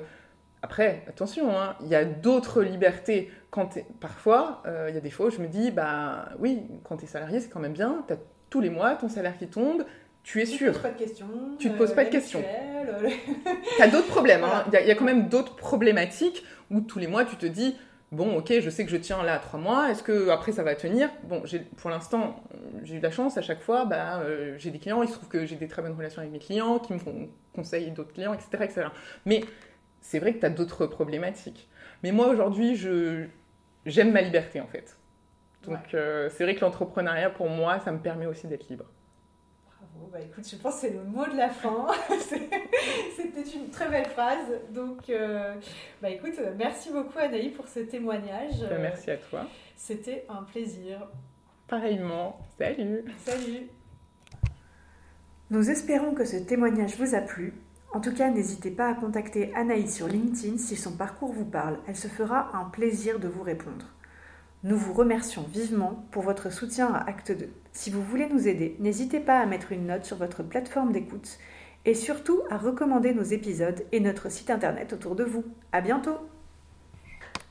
après, attention, hein, il y a d'autres libertés. Quand parfois, euh, il y a des fois où je me dis, bah oui, quand tu es salarié, c'est quand même bien. Tu as tous les mois ton salaire qui tombe, tu es Tu te sûr. poses pas de questions. Tu te poses pas de questions. mutuelles, euh, Tu as d'autres problèmes. hein. Voilà. Il y, a- il y a quand même d'autres problématiques où tous les mois, tu te dis, bon, ok, je sais que je tiens là à trois mois, est-ce que après ça va tenir? Bon, pour l'instant, j'ai eu de la chance à chaque fois, bah, euh, j'ai des clients, il se trouve que j'ai des très bonnes relations avec mes clients, qui me font conseiller d'autres clients, etc. etc. Mais c'est vrai que tu as d'autres problématiques. Mais moi, aujourd'hui, je, j'aime ma liberté, en fait. Donc, Ouais. euh, c'est vrai que l'entrepreneuriat, pour moi, ça me permet aussi d'être libre. Bravo, bah écoute, je pense que c'est le mot de la fin. <laughs> C'était une très belle phrase. Donc, euh, bah écoute, merci beaucoup Anaï pour ce témoignage. Bah, merci à toi. C'était un plaisir. Pareillement. Salut Salut Nous espérons que ce témoignage vous a plu. En tout cas, n'hésitez pas à contacter Anaïs sur LinkedIn si son parcours vous parle. Elle se fera un plaisir de vous répondre. Nous vous remercions vivement pour votre soutien à Acte 2. Si vous voulez nous aider, n'hésitez pas à mettre une note sur votre plateforme d'écoute et surtout à recommander nos épisodes et notre site internet autour de vous. À bientôt!